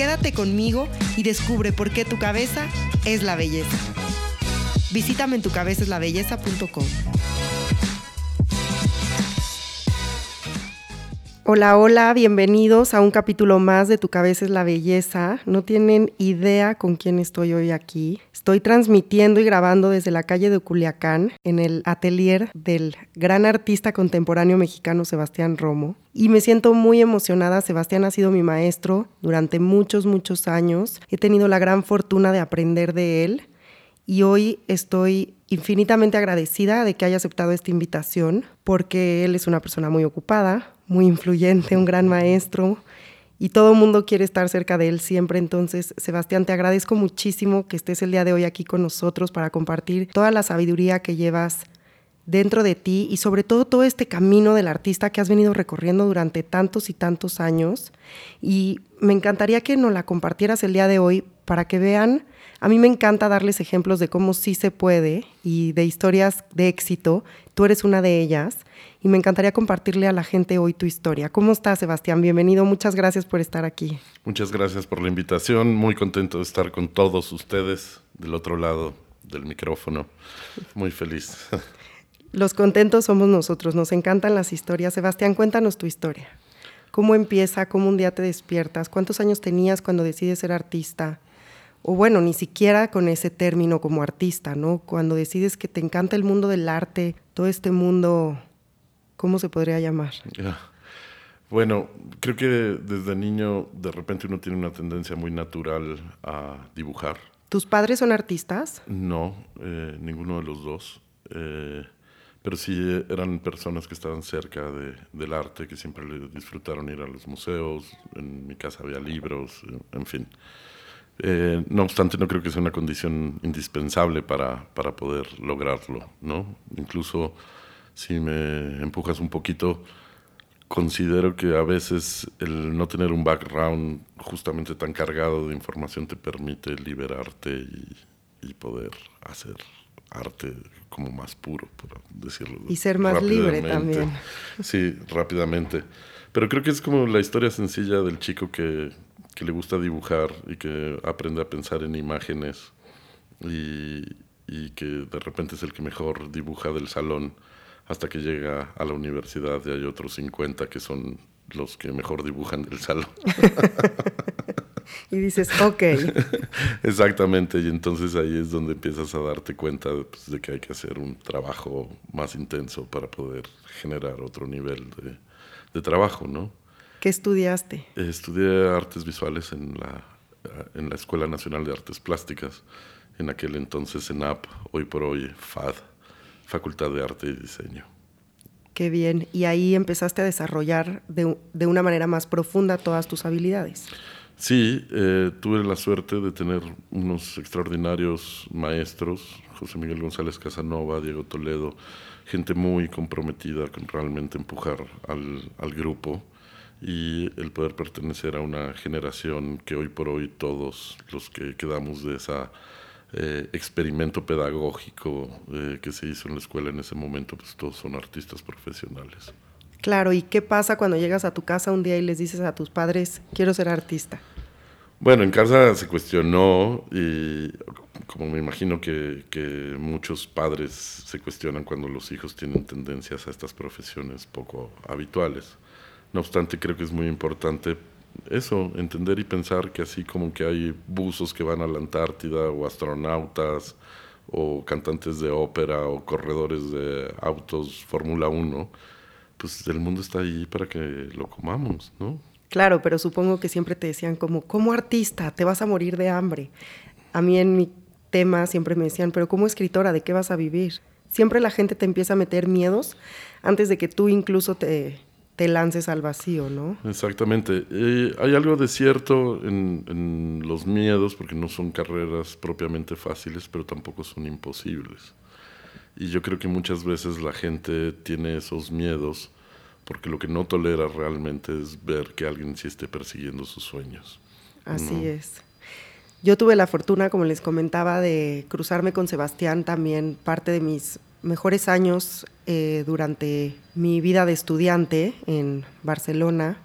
Quédate conmigo y descubre por qué tu cabeza es la belleza. Visítame en tucabezaslabelleza.com. Hola, hola, bienvenidos a un capítulo más de Tu cabeza es la belleza. No tienen idea con quién estoy hoy aquí. Estoy transmitiendo y grabando desde la calle de Culiacán, en el atelier del gran artista contemporáneo mexicano Sebastián Romo. Y me siento muy emocionada. Sebastián ha sido mi maestro durante muchos, muchos años. He tenido la gran fortuna de aprender de él. Y hoy estoy infinitamente agradecida de que haya aceptado esta invitación, porque él es una persona muy ocupada, muy influyente, un gran maestro, y todo el mundo quiere estar cerca de él siempre. Entonces, Sebastián, te agradezco muchísimo que estés el día de hoy aquí con nosotros para compartir toda la sabiduría que llevas dentro de ti y sobre todo todo este camino del artista que has venido recorriendo durante tantos y tantos años. Y me encantaría que nos la compartieras el día de hoy para que vean, a mí me encanta darles ejemplos de cómo sí se puede y de historias de éxito. Tú eres una de ellas y me encantaría compartirle a la gente hoy tu historia. ¿Cómo estás, Sebastián? Bienvenido, muchas gracias por estar aquí. Muchas gracias por la invitación, muy contento de estar con todos ustedes del otro lado del micrófono. Muy feliz. Los contentos somos nosotros, nos encantan las historias. Sebastián, cuéntanos tu historia. ¿Cómo empieza? ¿Cómo un día te despiertas? ¿Cuántos años tenías cuando decides ser artista? O bueno, ni siquiera con ese término como artista, ¿no? Cuando decides que te encanta el mundo del arte, todo este mundo, ¿cómo se podría llamar? Bueno, creo que desde niño de repente uno tiene una tendencia muy natural a dibujar. ¿Tus padres son artistas? No, eh, ninguno de los dos. Eh, pero sí eran personas que estaban cerca de, del arte, que siempre le disfrutaron ir a los museos, en mi casa había libros, en fin. Eh, no obstante, no creo que sea una condición indispensable para, para poder lograrlo, ¿no? Incluso si me empujas un poquito, considero que a veces el no tener un background justamente tan cargado de información te permite liberarte y, y poder hacer arte como más puro, por decirlo. Y ser más libre también. Sí, rápidamente. Pero creo que es como la historia sencilla del chico que, que le gusta dibujar y que aprende a pensar en imágenes y, y, que de repente es el que mejor dibuja del salón hasta que llega a la universidad y hay otros 50 que son los que mejor dibujan del salón. y dices, ok. Exactamente, y entonces ahí es donde empiezas a darte cuenta pues, de que hay que hacer un trabajo más intenso para poder generar otro nivel de, de trabajo, ¿no? ¿Qué estudiaste? estudié artes visuales en la, en la Escuela Nacional de Artes Plásticas, en aquel entonces ENAP, hoy por hoy FAD, Facultad de Arte y Diseño. Qué bien. Y ahí empezaste a desarrollar de, de una manera más profunda todas tus habilidades. Sí, eh, tuve la suerte de tener unos extraordinarios maestros, José Miguel González Casanova, Diego Toledo, gente muy comprometida con realmente empujar al, al, grupo y el poder pertenecer a una generación que hoy por hoy todos los que quedamos de ese eh, experimento pedagógico eh, que se hizo en la escuela en ese momento, pues todos son artistas profesionales. Claro, ¿y qué pasa cuando llegas a tu casa un día y les dices a tus padres, quiero ser artista? Bueno, en casa se cuestionó y como me imagino que, que, muchos padres se cuestionan cuando los hijos tienen tendencias a estas profesiones poco habituales. No obstante, creo que es muy importante eso, entender y pensar que así como que hay buzos que van a la Antártida o astronautas o cantantes de ópera o corredores de autos Fórmula 1, pues el mundo está ahí para que lo comamos, ¿no? Claro, pero supongo que siempre te decían como, como artista, te vas a morir de hambre. A mí en mi tema siempre me decían, pero como escritora, ¿de qué vas a vivir? Siempre la gente te empieza a meter miedos antes de que tú incluso te, te lances al vacío, ¿no? Exactamente. Eh, hay algo de cierto en, los miedos, porque no son carreras propiamente fáciles, pero tampoco son imposibles. Y yo creo que muchas veces la gente tiene esos miedos porque lo que no tolera realmente es ver que alguien sí esté persiguiendo sus sueños. Así es. Yo tuve la fortuna, como les comentaba, de cruzarme con Sebastián también parte de mis mejores años eh, durante mi vida de estudiante en Barcelona.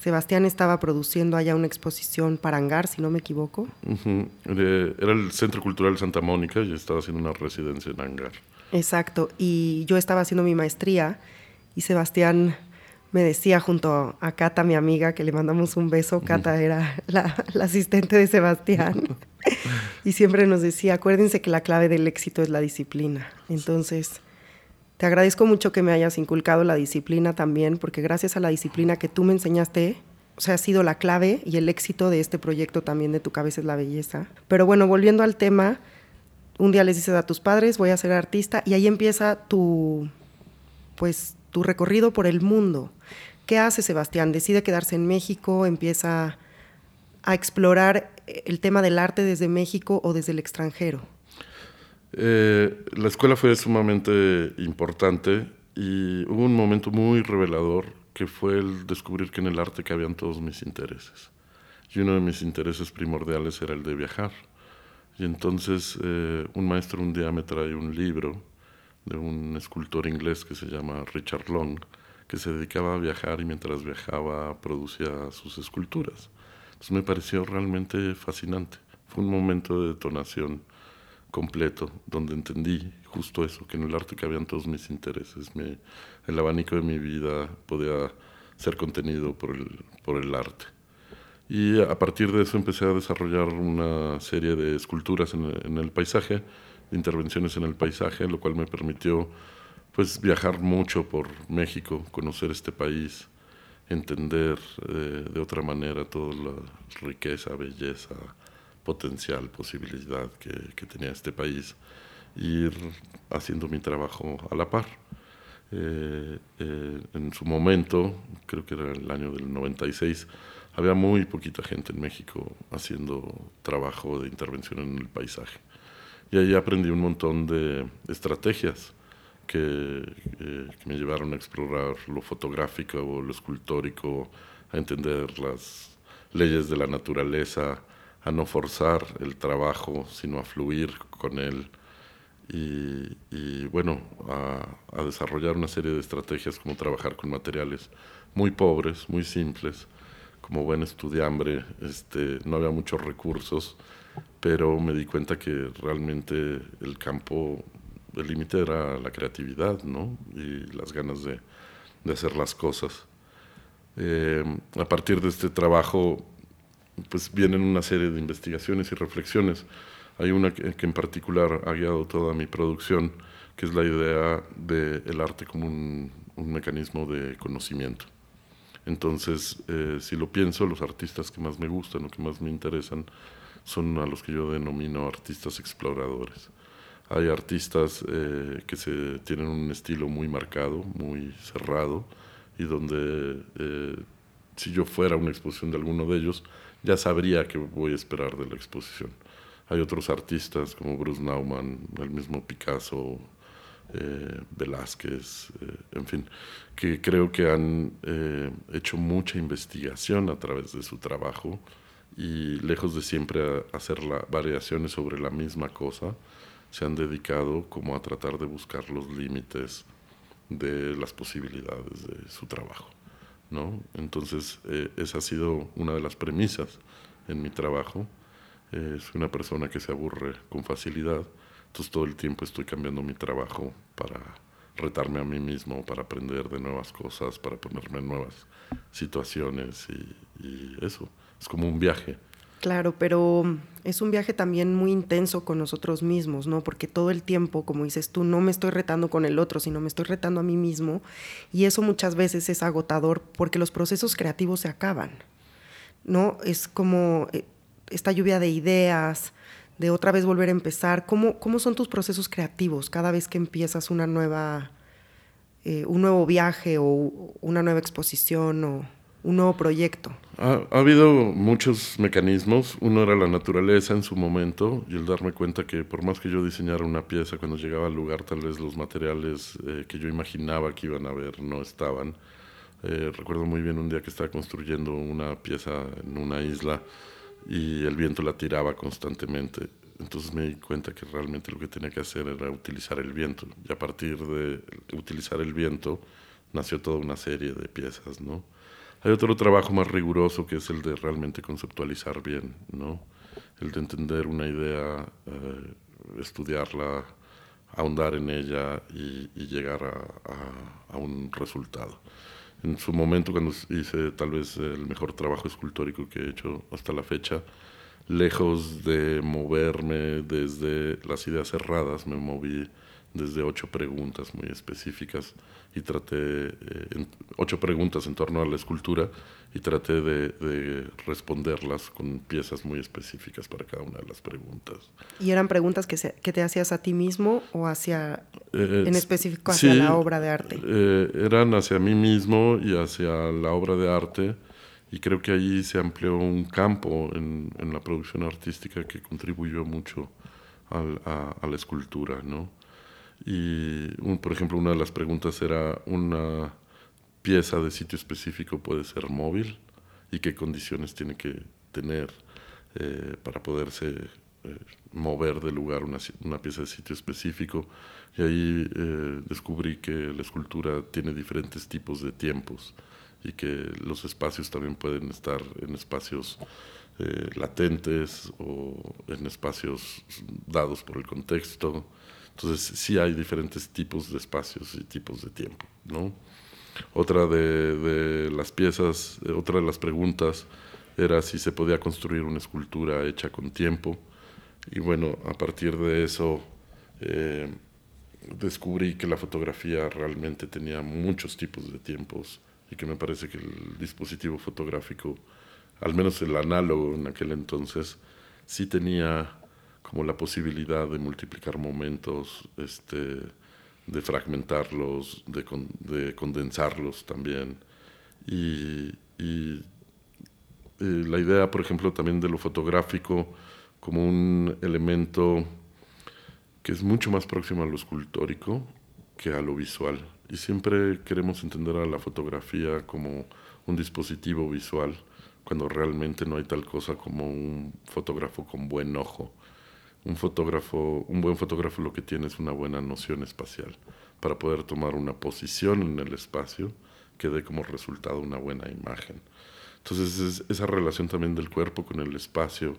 Sebastián estaba produciendo allá una exposición para Hangar, si no me equivoco. Era el Centro Cultural Santa Mónica y estaba haciendo una residencia en Hangar. Exacto, y yo estaba haciendo mi maestría y Sebastián me decía junto a Cata, mi amiga, que le mandamos un beso, Cata era la, la asistente de Sebastián, y siempre nos decía, acuérdense que la clave del éxito es la disciplina. Entonces, te agradezco mucho que me hayas inculcado la disciplina también, porque gracias a la disciplina que tú me enseñaste, o sea, ha sido la clave y el éxito de este proyecto también de Tu cabeza es la belleza. Pero bueno, volviendo al tema, un día les dices a tus padres, voy a ser artista, y ahí empieza tu, pues, tu recorrido por el mundo. ¿Qué hace Sebastián? ¿Decide quedarse en México? ¿Empieza a explorar el tema del arte desde México o desde el extranjero? Eh, la escuela fue sumamente importante y hubo un momento muy revelador que fue el descubrir que en el arte cabían todos mis intereses. Y uno de mis intereses primordiales era el de viajar. Y entonces eh, un maestro un día me trae un libro de un escultor inglés que se llama Richard Long, que se dedicaba a viajar y mientras viajaba producía sus esculturas. Entonces me pareció realmente fascinante. Fue un momento de detonación completo, donde entendí justo eso, que en el arte cabían todos mis intereses. el abanico de mi vida podía ser contenido por el, por el arte. Y a partir de eso empecé a desarrollar una serie de esculturas en en el paisaje, intervenciones en el paisaje, lo cual me permitió pues viajar mucho por México, conocer este país, entender eh, de otra manera toda la riqueza, belleza, potencial, posibilidad que, tenía este país, ir haciendo mi trabajo a la par. Eh, eh, en su momento, creo que era el año del 96, había muy poquita gente en México haciendo trabajo de intervención en el paisaje. Y ahí aprendí un montón de estrategias que, eh, que, me llevaron a explorar lo fotográfico o lo escultórico, a entender las leyes de la naturaleza, a no forzar el trabajo, sino a fluir con él. Y, y bueno, a, a, desarrollar una serie de estrategias como trabajar con materiales muy pobres, muy simples. Como buen estudiambre, este, no había muchos recursos pero me di cuenta que realmente el campo, el límite era la creatividad, ¿no? Y las ganas de, de hacer las cosas. Eh, a partir de este trabajo, pues vienen una serie de investigaciones y reflexiones. Hay una que, en particular ha guiado toda mi producción, que es la idea del el arte como un, un, mecanismo de conocimiento. Entonces, eh, si lo pienso, los artistas que más me gustan o que más me interesan son a los que yo denomino artistas exploradores. Hay artistas eh, que se, tienen un estilo muy marcado, muy cerrado, y donde eh, si yo fuera a una exposición de alguno de ellos, ya sabría qué voy a esperar de la exposición. Hay otros artistas como Bruce Nauman, el mismo Picasso, eh, Velázquez, en fin, que creo que han hecho mucha investigación a través de su trabajo y lejos de siempre hacer la, variaciones sobre la misma cosa, se han dedicado como a tratar de buscar los límites de las posibilidades de su trabajo. ¿no? Entonces, eh, esa ha sido una de las premisas en mi trabajo. Eh, soy una persona que se aburre con facilidad, entonces todo el tiempo estoy cambiando mi trabajo para retarme a mí mismo, para aprender de nuevas cosas, para ponerme en nuevas situaciones y eso es como un viaje. Claro, pero es un viaje también muy intenso con nosotros mismos, ¿no? Porque todo el tiempo, como dices tú, no me estoy retando con el otro, sino me estoy retando a mí mismo. Y eso muchas veces es agotador porque los procesos creativos se acaban, ¿no? Es como eh, esta lluvia de ideas, de otra vez volver a empezar. ¿Cómo, cómo son tus procesos creativos cada vez que empiezas una nueva eh, un nuevo viaje o una nueva exposición o un nuevo proyecto? Ha, habido muchos mecanismos. Uno era la naturaleza en su momento y el darme cuenta que por más que yo diseñara una pieza, cuando llegaba al lugar tal vez los materiales eh, que yo imaginaba que iban a ver no estaban. Eh, recuerdo muy bien un día que estaba construyendo una pieza en una isla y el viento la tiraba constantemente. Entonces me di cuenta que realmente lo que tenía que hacer era utilizar el viento. Y a partir de utilizar el viento nació toda una serie de piezas, ¿no? Hay otro trabajo más riguroso que es el de realmente conceptualizar bien, ¿no? El de entender una idea, eh, estudiarla, ahondar en ella y, llegar a, a, un resultado. En su momento, cuando hice tal vez el mejor trabajo escultórico que he hecho hasta la fecha, lejos de moverme desde las ideas cerradas, me moví desde ocho preguntas muy específicas y traté eh, ocho preguntas en torno a la escultura y traté de, responderlas con piezas muy específicas para cada una de las preguntas. ¿Y eran preguntas que, que te hacías a ti mismo o hacia, eh, en específico hacia la obra de arte? Eh, eran hacia mí mismo y hacia la obra de arte y creo que ahí se amplió un campo en, en la producción artística que contribuyó mucho a, a la escultura, ¿no? Y, por ejemplo, una de las preguntas era, ¿una pieza de sitio específico puede ser móvil? ¿Y qué condiciones tiene que tener eh, para poderse eh, mover de lugar una, una, pieza de sitio específico? Y ahí eh, descubrí que la escultura tiene diferentes tipos de tiempos y que los espacios también pueden estar en espacios latentes o en espacios dados por el contexto. Entonces sí hay diferentes tipos de espacios y tipos de tiempo, ¿no? Otra de, las piezas, eh, otra de las preguntas era si se podía construir una escultura hecha con tiempo. Y bueno, a partir de eso eh, descubrí que la fotografía realmente tenía muchos tipos de tiempos y que me parece que el dispositivo fotográfico, al menos el análogo en aquel entonces, sí tenía como la posibilidad de multiplicar momentos, este, de fragmentarlos, de, condensarlos también. Y, eh, la idea, por ejemplo, también de lo fotográfico como un elemento que es mucho más próximo a lo escultórico que a lo visual. Y siempre queremos entender a la fotografía como un dispositivo visual, cuando realmente no hay tal cosa como un fotógrafo con buen ojo un fotógrafo, un buen fotógrafo lo que tiene es una buena noción espacial para poder tomar una posición en el espacio que dé como resultado una buena imagen. Entonces esa relación también del cuerpo con el espacio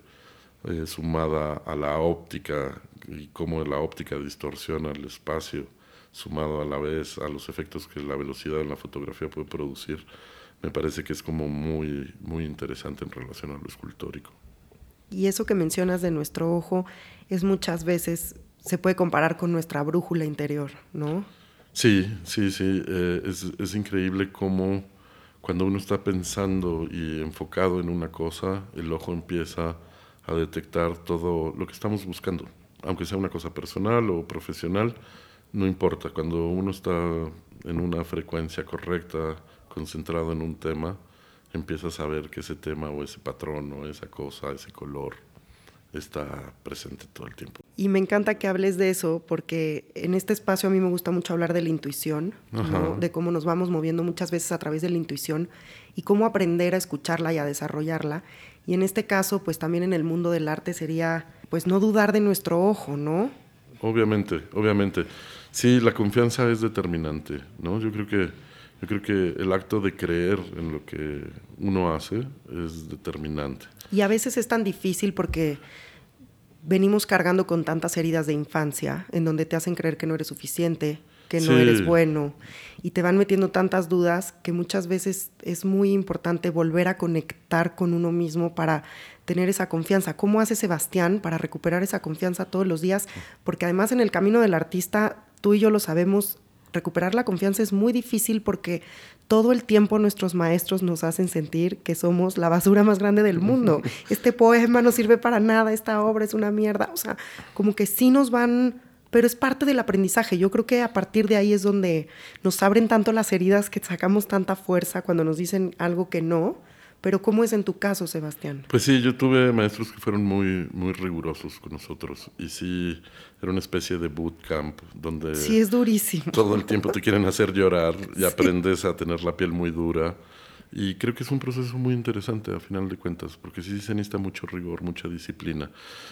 eh, sumada a la óptica y cómo la óptica distorsiona el espacio, sumado a la vez a los efectos que la velocidad en la fotografía puede producir, me parece que es como muy, muy interesante en relación a lo escultórico. Y eso que mencionas de nuestro ojo es muchas veces, se puede comparar con nuestra brújula interior, ¿no? Sí, sí, sí. Eh, es, es, increíble cómo cuando uno está pensando y enfocado en una cosa, el ojo empieza a detectar todo lo que estamos buscando. Aunque sea una cosa personal o profesional, no importa. Cuando uno está en una frecuencia correcta, concentrado en un tema, empiezas a ver que ese tema o ese patrón o esa cosa, ese color, está presente todo el tiempo. Y me encanta que hables de eso porque en este espacio a mí me gusta mucho hablar de la intuición, de cómo nos vamos moviendo muchas veces a través de la intuición y cómo aprender a escucharla y a desarrollarla. Y en este caso, pues también en el mundo del arte sería, pues no dudar de nuestro ojo, ¿no? Obviamente, obviamente. Sí, la confianza es determinante, ¿no? Yo creo que yo creo que el acto de creer en lo que uno hace es determinante. Y a veces es tan difícil porque venimos cargando con tantas heridas de infancia en donde te hacen creer que no eres suficiente, que no eres bueno y te van metiendo tantas dudas que muchas veces es muy importante volver a conectar con uno mismo para tener esa confianza. ¿Cómo hace Sebastián para recuperar esa confianza todos los días? Porque además en el camino del artista, tú y yo lo sabemos, recuperar la confianza es muy difícil porque todo el tiempo nuestros maestros nos hacen sentir que somos la basura más grande del mundo. Este poema no sirve para nada, esta obra es una mierda. O sea, como que sí nos van pero es parte del aprendizaje. Yo creo que a partir de ahí es donde nos abren tanto las heridas que sacamos tanta fuerza cuando nos dicen algo que no. Pero ¿cómo es en tu caso, Sebastián? Pues sí, yo tuve maestros que fueron muy, muy rigurosos con nosotros. Y sí, era una especie de bootcamp donde... Sí, es durísimo. Todo el tiempo te quieren hacer llorar y aprendes a tener la piel muy dura. Y creo que es un proceso muy interesante a final de cuentas, porque sí se necesita mucho rigor, mucha disciplina.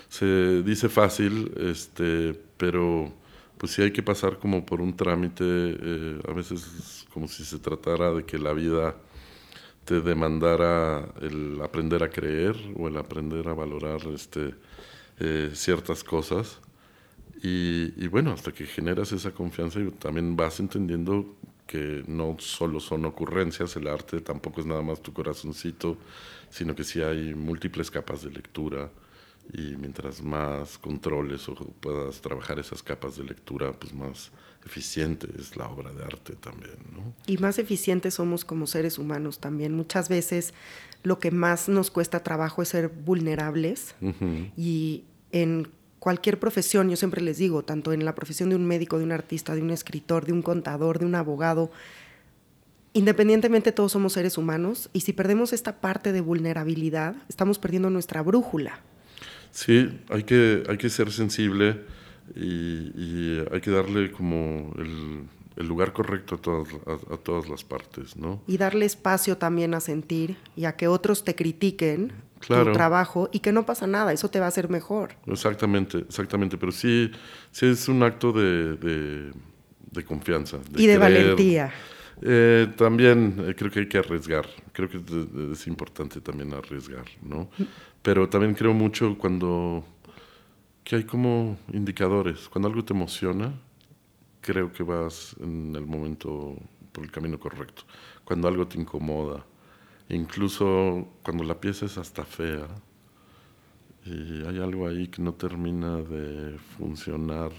Se dice fácil, este, pero pues sí hay que pasar como por un trámite, eh, a veces como si se tratara de que la vida te demandara el aprender a creer o el aprender a valorar este, eh, ciertas cosas. Y, y, bueno, hasta que generas esa confianza y también vas entendiendo que no solo son ocurrencias, el arte tampoco es nada más tu corazoncito, sino que sí hay múltiples capas de lectura y mientras más controles o puedas trabajar esas capas de lectura, pues más eficiente es la obra de arte también, ¿no? Y más eficientes somos como seres humanos también. Muchas veces lo que más nos cuesta trabajo es ser vulnerables y en cualquier profesión, yo siempre les digo, tanto en la profesión de un médico, de un artista, de un escritor, de un contador, de un abogado, independientemente todos somos seres humanos y si perdemos esta parte de vulnerabilidad, estamos perdiendo nuestra brújula. Sí, hay que, hay que ser sensible y, hay que darle como el, lugar correcto a todas, a, todas las partes, ¿no? Y darle espacio también a sentir y a que otros te critiquen tu trabajo y que no pasa nada, eso te va a hacer mejor. Exactamente, exactamente, pero sí, sí es un acto de, de, confianza. y de valentía. Eh, también eh, creo que hay que arriesgar, creo que es, importante también arriesgar, ¿no? Pero también creo mucho cuando que hay como indicadores, cuando algo te emociona, creo que vas en el momento por el camino correcto. Cuando algo te incomoda, Incluso cuando la pieza es hasta fea y hay algo ahí que no termina de funcionar,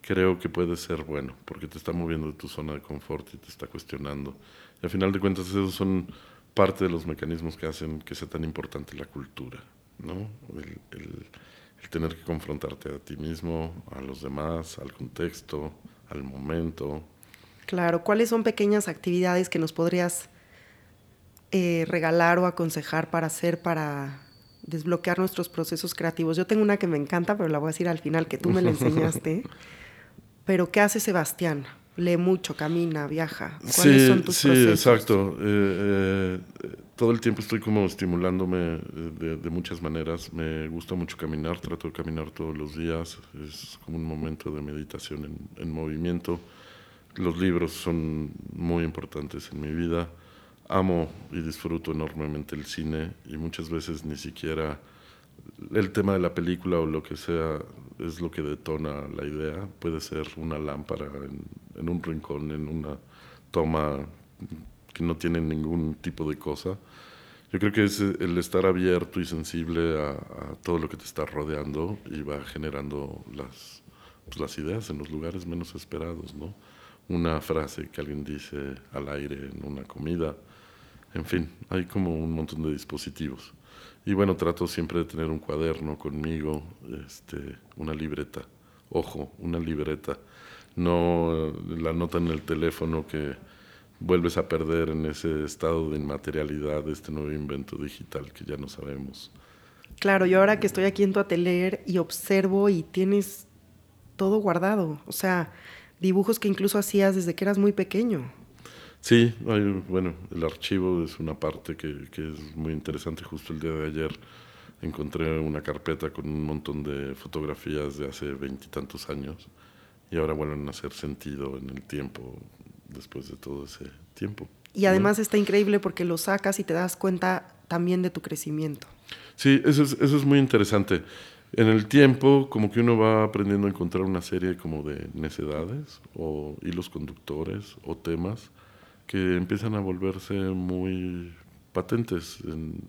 creo que puede ser bueno, porque te está moviendo de tu zona de confort y te está cuestionando. Y al final de cuentas esos son parte de los mecanismos que hacen que sea tan importante la cultura, ¿no? El, el tener que confrontarte a ti mismo, a los demás, al contexto, al momento. Claro, ¿cuáles son pequeñas actividades que nos podrías eh, regalar o aconsejar para hacer, para desbloquear nuestros procesos creativos. Yo tengo una que me encanta, pero la voy a decir al final, que tú me la enseñaste. pero ¿qué hace Sebastián? Lee mucho, camina, viaja. ¿Cuáles son tus sí, exacto. Eh, eh, todo el tiempo estoy como estimulándome de, muchas maneras. Me gusta mucho caminar, trato de caminar todos los días. Es como un momento de meditación en, en movimiento. Los libros son muy importantes en mi vida amo y disfruto enormemente el cine y muchas veces ni siquiera el tema de la película o lo que sea es lo que detona la idea. Puede ser una lámpara en, un rincón, en una toma que no tiene ningún tipo de cosa. Yo creo que es el estar abierto y sensible a, todo lo que te está rodeando y va generando las, pues, las ideas en los lugares menos esperados, ¿no? Una frase que alguien dice al aire en una comida, en fin, hay como un montón de dispositivos. Y bueno, trato siempre de tener un cuaderno conmigo, este, una libreta. Ojo, una libreta. No la nota en el teléfono que vuelves a perder en ese estado de inmaterialidad de este nuevo invento digital que ya no sabemos. Claro, yo ahora que estoy aquí en tu atelier y observo y tienes todo guardado, o sea, dibujos que incluso hacías desde que eras muy pequeño. Sí, bueno, el archivo es una parte que, que, es muy interesante. Justo el día de ayer encontré una carpeta con un montón de fotografías de hace veintitantos años y ahora vuelven a hacer sentido en el tiempo después de todo ese tiempo. Y además está increíble porque lo sacas y te das cuenta también de tu crecimiento. Sí, eso es, eso es muy interesante. En el tiempo, como que uno va aprendiendo a encontrar una serie como de necedades o hilos conductores o temas que empiezan a volverse muy patentes en,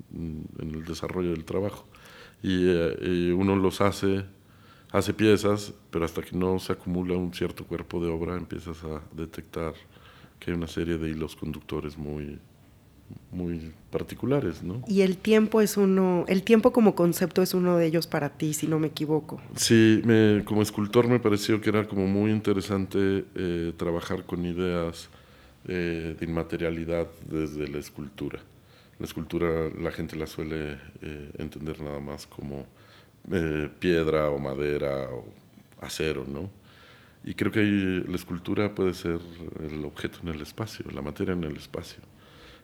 el desarrollo del trabajo. Eh, y, uno los hace, hace piezas, pero hasta que no se acumula un cierto cuerpo de obra, empiezas a detectar que hay una serie de hilos conductores muy, muy particulares, ¿no? Y el tiempo es uno, el tiempo como concepto es uno de ellos para ti, si no me equivoco. Sí, como escultor me pareció que era como muy interesante eh, trabajar con ideas eh, de inmaterialidad desde la escultura. La escultura la gente la suele eh, entender nada más como piedra o madera o acero, ¿no? Y creo que la escultura puede ser el objeto en el espacio, la materia en el espacio.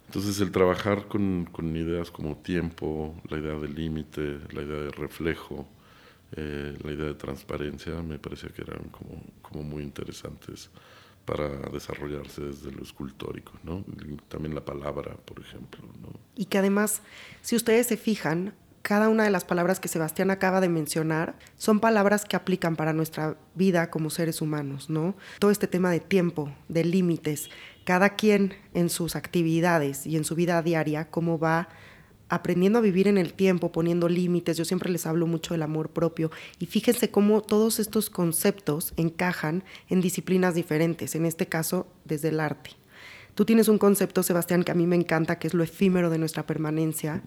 Entonces el trabajar con, con ideas como tiempo, la idea de límite, la idea de reflejo, eh, la idea de transparencia, me parecía que eran como, como muy interesantes para desarrollarse desde lo escultórico, ¿no? También la palabra, por ejemplo, ¿no? Y que además, si ustedes se fijan, cada una de las palabras que Sebastián acaba de mencionar son palabras que aplican para nuestra vida como seres humanos, ¿no? Todo este tema de tiempo, de límites, cada quien en sus actividades y en su vida diaria, cómo va aprendiendo a vivir en el tiempo, poniendo límites. Yo siempre les hablo mucho del amor propio y fíjense cómo todos estos conceptos encajan en disciplinas diferentes, en este caso desde el arte. Tú tienes un concepto, Sebastián, que a mí me encanta, que es lo efímero de nuestra permanencia,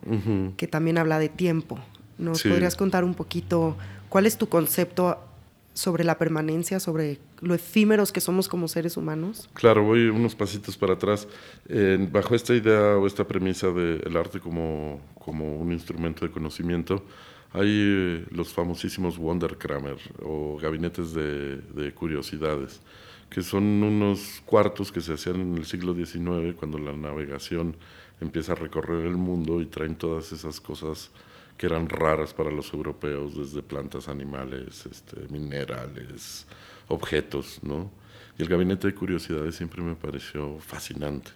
que también habla de tiempo. ¿Nos podrías contar un poquito cuál es tu concepto sobre la permanencia, sobre lo efímeros que somos como seres humanos? Claro, voy unos pasitos para atrás. bajo esta idea o esta premisa del arte como, como un instrumento de conocimiento, hay eh, los famosísimos Wonderkramer o gabinetes de, de curiosidades que son unos cuartos que se hacían en el siglo XIX, cuando la navegación empieza a recorrer el mundo y traen todas esas cosas que eran raras para los europeos, desde plantas, animales, este, minerales, objetos, ¿no? Y el gabinete de curiosidades siempre me pareció fascinante.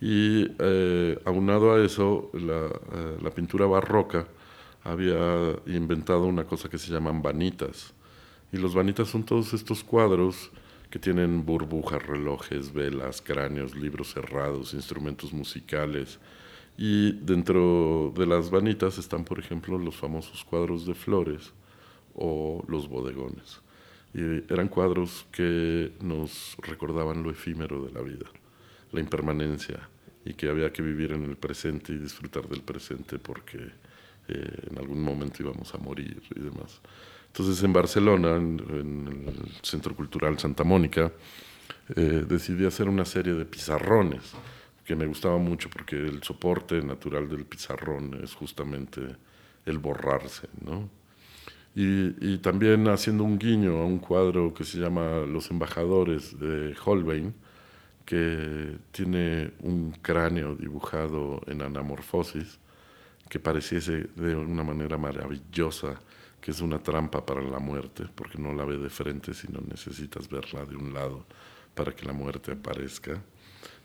Y eh, aunado a eso, la, eh, la pintura barroca había inventado una cosa que se llaman vanitas. Y los vanitas son todos estos cuadros que tienen burbujas, relojes, velas, cráneos, libros cerrados, instrumentos musicales. Y dentro de las vanitas están, por ejemplo, los famosos cuadros de flores o los bodegones. Y eran cuadros que nos recordaban lo efímero de la vida, la impermanencia, y que había que vivir en el presente y disfrutar del presente porque eh, en algún momento íbamos a morir y demás. Entonces en Barcelona, en, el Centro Cultural Santa Mónica, eh, decidí hacer una serie de pizarrones que me gustaba mucho porque el soporte natural del pizarrón es justamente el borrarse, ¿no? Y, también haciendo un guiño a un cuadro que se llama Los Embajadores de Holbein, que tiene un cráneo dibujado en anamorfosis, que pareciese de una manera maravillosa que es una trampa para la muerte, porque no la ve de frente, sino necesitas verla de un lado para que la muerte aparezca,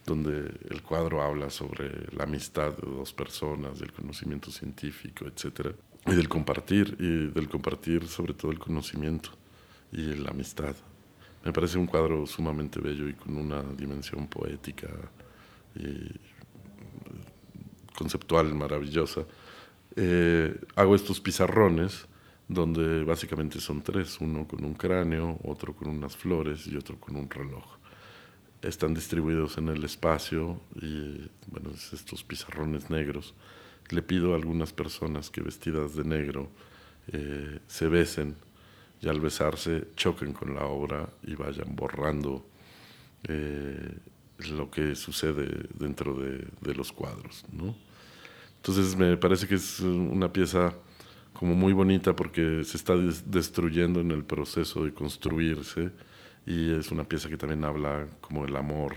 donde el cuadro habla sobre la amistad de dos personas, del conocimiento científico, etc. Y del compartir, y del compartir sobre todo el conocimiento y la amistad. Me parece un cuadro sumamente bello y con una dimensión poética y conceptual maravillosa. Eh, hago estos pizarrones donde básicamente son tres, uno con un cráneo, otro con unas flores y otro con un reloj. Están distribuidos en el espacio y, bueno, estos pizarrones negros. Le pido a algunas personas que vestidas de negro eh, se besen y al besarse choquen con la obra y vayan borrando eh, lo que sucede dentro de, de los cuadros. ¿no? Entonces me parece que es una pieza como muy bonita porque se está destruyendo en el proceso de construirse y es una pieza que también habla como el amor,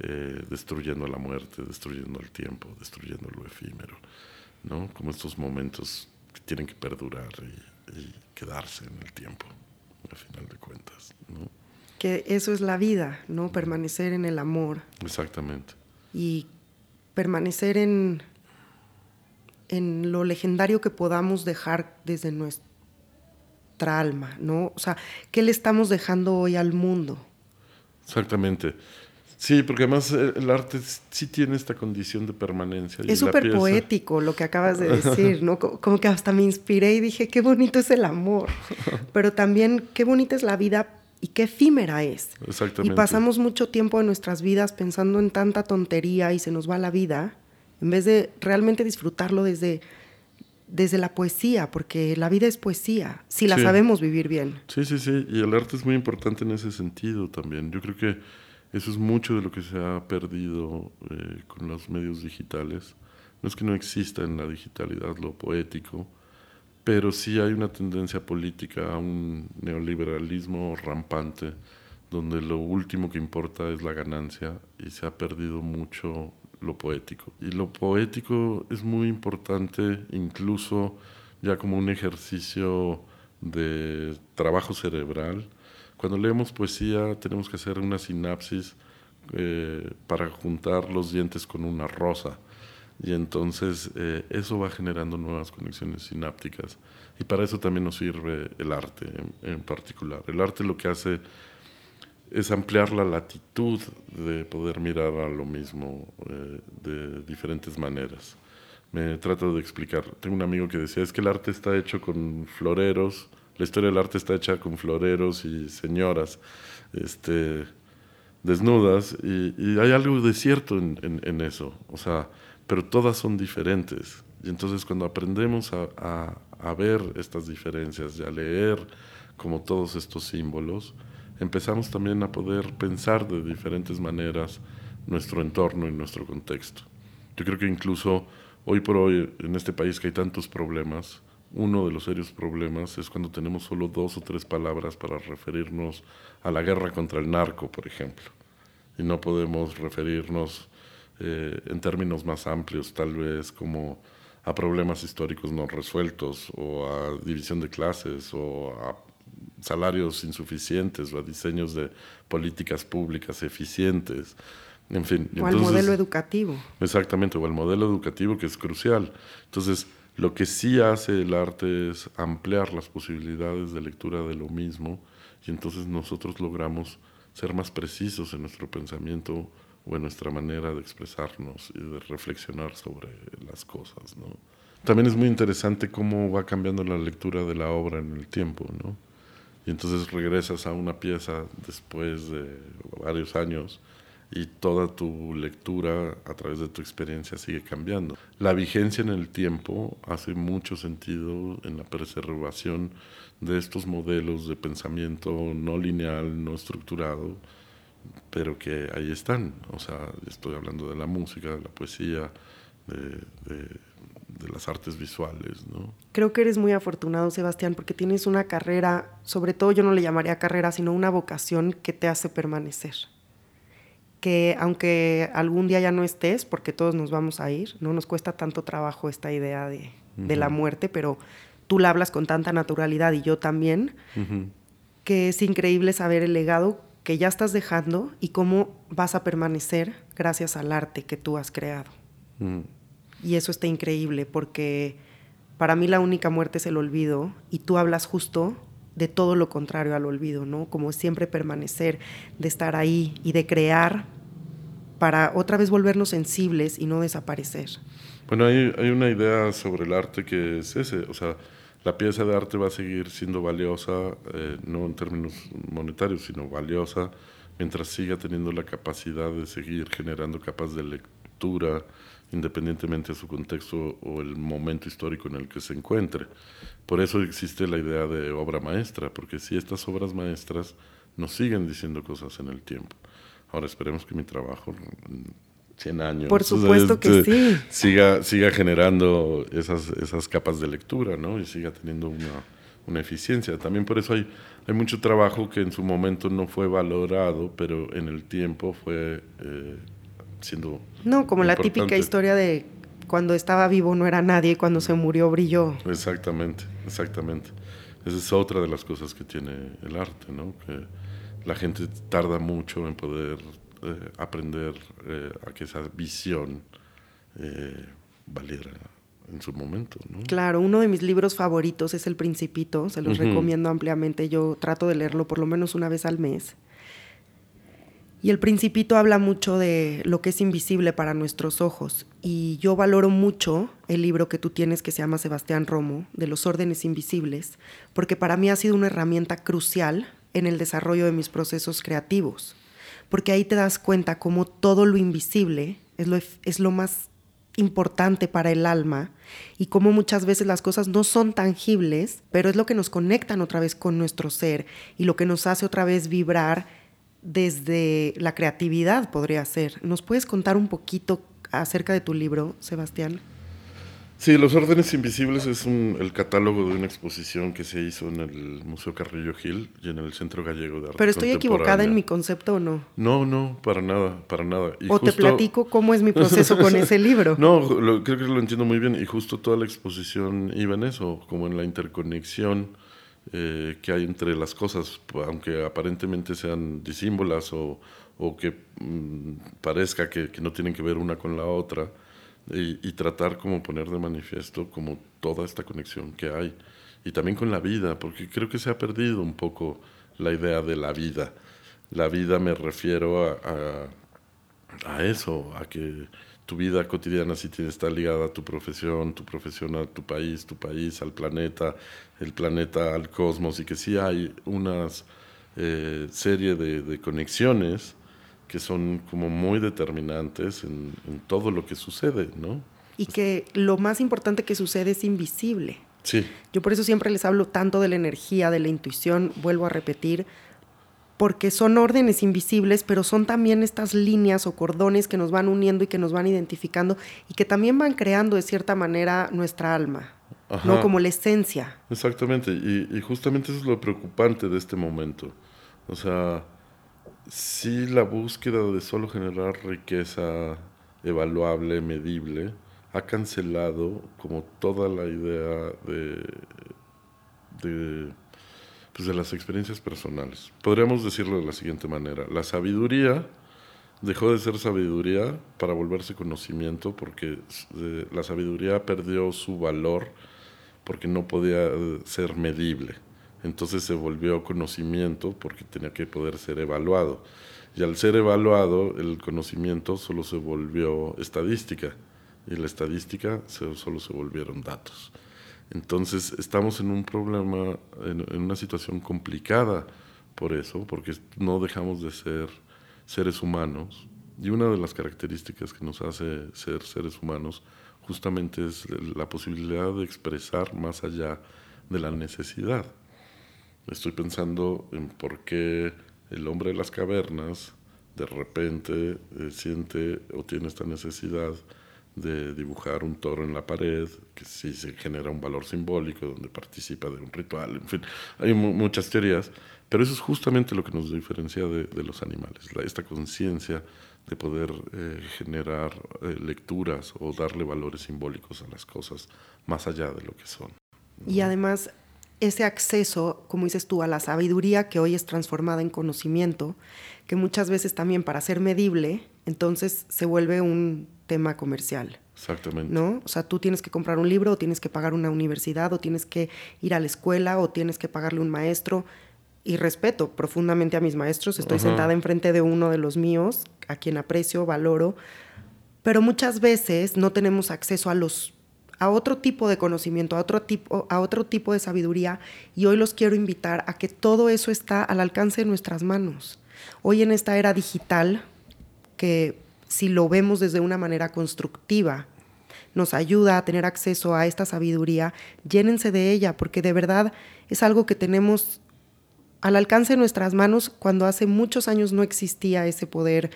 eh, destruyendo la muerte, destruyendo el tiempo, destruyendo lo efímero, ¿no? Como estos momentos que tienen que perdurar y, y quedarse en el tiempo, al final de cuentas, ¿no? Que eso es la vida, ¿no? Permanecer en el amor. Exactamente. Y permanecer en en lo legendario que podamos dejar desde nuestra alma, ¿no? O sea, ¿qué le estamos dejando hoy al mundo? Exactamente. Sí, porque además eh, el arte sí tiene esta condición de permanencia. Es súper poético lo que acabas de decir, ¿no? Como que hasta me inspiré y dije, qué bonito es el amor, pero también qué bonita es la vida y qué efímera es. Exactamente. Y pasamos mucho tiempo en nuestras vidas pensando en tanta tontería y se nos va la vida en vez de realmente disfrutarlo desde, desde la poesía, porque la vida es poesía, si la sabemos vivir bien. Sí, sí, sí, y el arte es muy importante en ese sentido también. Yo creo que eso es mucho de lo que se ha perdido eh, con los medios digitales. No es que no exista en la digitalidad lo poético, pero sí hay una tendencia política a un neoliberalismo rampante, donde lo último que importa es la ganancia y se ha perdido mucho lo poético. Y lo poético es muy importante incluso ya como un ejercicio de trabajo cerebral. Cuando leemos poesía tenemos que hacer una sinapsis eh, para juntar los dientes con una rosa y entonces eh, eso va generando nuevas conexiones sinápticas. Y para eso también nos sirve el arte en, particular. El arte lo que hace es ampliar la latitud de poder mirar a lo mismo eh, de diferentes maneras. Me trato de explicar. Tengo un amigo que decía, es que el arte está hecho con floreros, la historia del arte está hecha con floreros y señoras este, desnudas, y, hay algo de cierto en, eso. O sea, pero todas son diferentes. Y entonces cuando aprendemos a, a, ver estas diferencias y a leer como todos estos símbolos, empezamos también a poder pensar de diferentes maneras nuestro entorno y nuestro contexto. Yo creo que incluso hoy por hoy en este país que hay tantos problemas, uno de los serios problemas es cuando tenemos solo dos o tres palabras para referirnos a la guerra contra el narco, por ejemplo. Y no podemos referirnos eh, en términos más amplios, tal vez como a problemas históricos no resueltos o a división de clases o a salarios insuficientes o a diseños de políticas públicas eficientes. En fin. O al modelo educativo. Exactamente, o al modelo educativo que es crucial. Entonces, lo que sí hace el arte es ampliar las posibilidades de lectura de lo mismo y entonces nosotros logramos ser más precisos en nuestro pensamiento o en nuestra manera de expresarnos y de reflexionar sobre las cosas. ¿no? También es muy interesante cómo va cambiando la lectura de la obra en el tiempo, ¿no? Y entonces regresas a una pieza después de varios años y toda tu lectura a través de tu experiencia sigue cambiando. La vigencia en el tiempo hace mucho sentido en la preservación de estos modelos de pensamiento no lineal, no estructurado, pero que ahí están. O sea, estoy hablando de la música, de la poesía, de, las artes visuales, ¿no? Creo que eres muy afortunado, Sebastián, porque tienes una carrera, sobre todo yo no le llamaría carrera, sino una vocación que te hace permanecer. Que aunque algún día ya no estés, porque todos nos vamos a ir, no nos cuesta tanto trabajo esta idea de, la muerte, pero tú la hablas con tanta naturalidad y yo también, que es increíble saber el legado que ya estás dejando y cómo vas a permanecer gracias al arte que tú has creado. Mm. Y eso está increíble porque para mí la única muerte es el olvido y tú hablas justo de todo lo contrario al olvido, ¿no? Como siempre permanecer, de estar ahí y de crear para otra vez volvernos sensibles y no desaparecer. Bueno, hay, hay una idea sobre el arte que es ese, o sea, la pieza de arte va a seguir siendo valiosa, eh, no en términos monetarios, sino valiosa, mientras siga teniendo la capacidad de seguir generando capas de lectura, independientemente de su contexto o el momento histórico en el que se encuentre. Por eso existe la idea de obra maestra, porque si estas obras maestras nos siguen diciendo cosas en el tiempo. Ahora esperemos que mi trabajo 100 años. Por supuesto que este, sí. Siga, siga generando esas, esas capas de lectura, ¿no? Y siga teniendo una, una eficiencia. También por eso hay, hay mucho trabajo que en su momento no fue valorado, pero en el tiempo fue eh, siendo. No, como la típica historia de cuando estaba vivo no era nadie y cuando se murió brilló. Exactamente, exactamente. Esa es otra de las cosas que tiene el arte, ¿no? Que la gente tarda mucho en poder eh, aprender eh, a que esa visión eh, valiera en su momento. Claro, uno de mis libros favoritos es El Principito, se los recomiendo ampliamente, yo trato de leerlo por lo menos una vez al mes. Y El Principito habla mucho de lo que es invisible para nuestros ojos. Y yo valoro mucho el libro que tú tienes que se llama Sebastián Romo, de los órdenes invisibles, porque para mí ha sido una herramienta crucial en el desarrollo de mis procesos creativos porque ahí te das cuenta cómo todo lo invisible es lo, es lo más importante para el alma y cómo muchas veces las cosas no son tangibles, pero es lo que nos conectan otra vez con nuestro ser y lo que nos hace otra vez vibrar desde la creatividad, podría ser. ¿Nos puedes contar un poquito acerca de tu libro, Sebastián? Sí, Los órdenes invisibles es el catálogo de una exposición que se hizo en el Museo Carrillo Gil y en el Centro Gallego de Arte Pero estoy equivocada en mi concepto o no? No, no, para nada, para nada. o te platico cómo es mi proceso con ese libro. No, creo que lo entiendo muy bien y justo toda la exposición iba en eso, como en la interconexión eh, que hay entre las cosas, aunque aparentemente sean disímbolas o, que mm, parezca que no tienen que ver una con la otra y, tratar como poner de manifiesto como toda esta conexión que hay y también con la vida, porque creo que se ha perdido un poco la idea de la vida. La vida me refiero a, a, eso, a que tu vida cotidiana sí está ligada a tu profesión, tu profesión a tu país, tu país al planeta, el planeta al cosmos y que sí hay una eh, serie de, de conexiones que son como muy determinantes en, todo lo que sucede, ¿no? Y que lo más importante que sucede es invisible. Sí. Yo por eso siempre les hablo tanto de la energía, de la intuición, vuelvo a repetir, porque son órdenes invisibles, pero son también estas líneas o cordones que nos van uniendo y que nos van identificando y que también van creando de cierta manera nuestra alma, ¿no? Como la esencia. Exactamente, y, y justamente eso es lo preocupante de este momento. O sea, sí la búsqueda de solo generar riqueza evaluable, medible, ha cancelado como toda la idea de, de, pues de las experiencias personales. Podríamos decirlo de la siguiente manera, la sabiduría dejó de ser sabiduría para volverse conocimiento porque eh, la sabiduría perdió su valor porque no podía eh, ser medible entonces se volvió conocimiento porque tenía que poder ser evaluado. Y al ser evaluado, el conocimiento solo se volvió estadística y la estadística solo se volvieron datos. Entonces estamos en un problema, en, una situación complicada por eso, porque no dejamos de ser seres humanos. Y una de las características que nos hace ser seres humanos justamente es la posibilidad de expresar más allá de la necesidad. Estoy pensando en por qué el hombre de las cavernas de repente eh, siente o tiene esta necesidad de dibujar un toro en la pared, que sí se genera un valor simbólico, donde participa de un ritual, en fin, hay muchas teorías, pero eso es justamente lo que nos diferencia de, los animales, esta conciencia de poder eh, generar eh, lecturas o darle valores simbólicos a las cosas más allá de lo que son. Y además ese acceso, como dices tú, a la sabiduría que hoy es transformada en conocimiento, que muchas veces también para ser medible, entonces se vuelve un tema comercial. Exactamente. ¿No? O sea, tú tienes que comprar un libro, o tienes que pagar una universidad, o tienes que ir a la escuela, o tienes que pagarle un maestro. Y respeto profundamente a mis maestros. Estoy sentada enfrente de uno de los míos, a quien aprecio, valoro. Pero muchas veces no tenemos acceso a los a otro tipo de conocimiento, a otro tipo, a otro tipo de sabiduría y hoy los quiero invitar a que todo eso está al alcance de nuestras manos. Hoy en esta era digital, si lo vemos desde una manera constructiva, nos ayuda a tener acceso a esta sabiduría, llénense de ella, porque de verdad es algo que tenemos al alcance de nuestras manos cuando hace muchos años no existía ese poder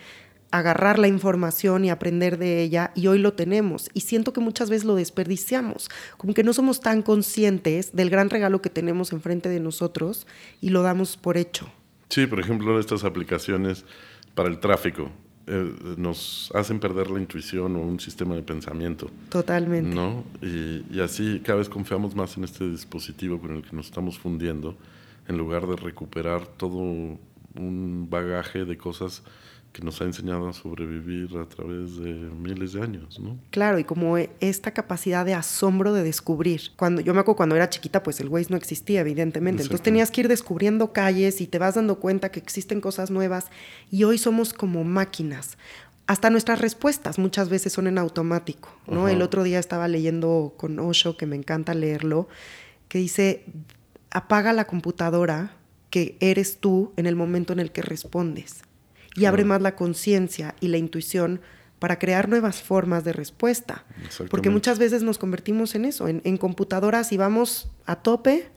agarrar la información y aprender de ella y hoy lo tenemos y siento que muchas veces lo desperdiciamos, como que no somos tan conscientes del gran regalo que tenemos enfrente de nosotros y lo damos por hecho. Sí, por ejemplo, estas aplicaciones para el tráfico eh, nos hacen perder la intuición o un sistema de pensamiento. Totalmente. ¿no? Y, y así cada vez confiamos más en este dispositivo con el que nos estamos fundiendo en lugar de recuperar todo un bagaje de cosas que nos ha enseñado a sobrevivir a través de miles de años, ¿no? Claro, y como esta capacidad de asombro de descubrir. Cuando yo me acuerdo cuando era chiquita, pues el Waze no existía, evidentemente. Entonces tenías que ir descubriendo calles y te vas dando cuenta que existen cosas nuevas y hoy somos como máquinas. Hasta nuestras respuestas muchas veces son en automático, ¿no? El otro día estaba leyendo con Osho, que me encanta leerlo, que dice, apaga la computadora que eres tú en el momento en el que respondes y abre más la conciencia y la intuición para crear nuevas formas de respuesta. Porque muchas veces nos convertimos en eso, en, computadoras y vamos a tope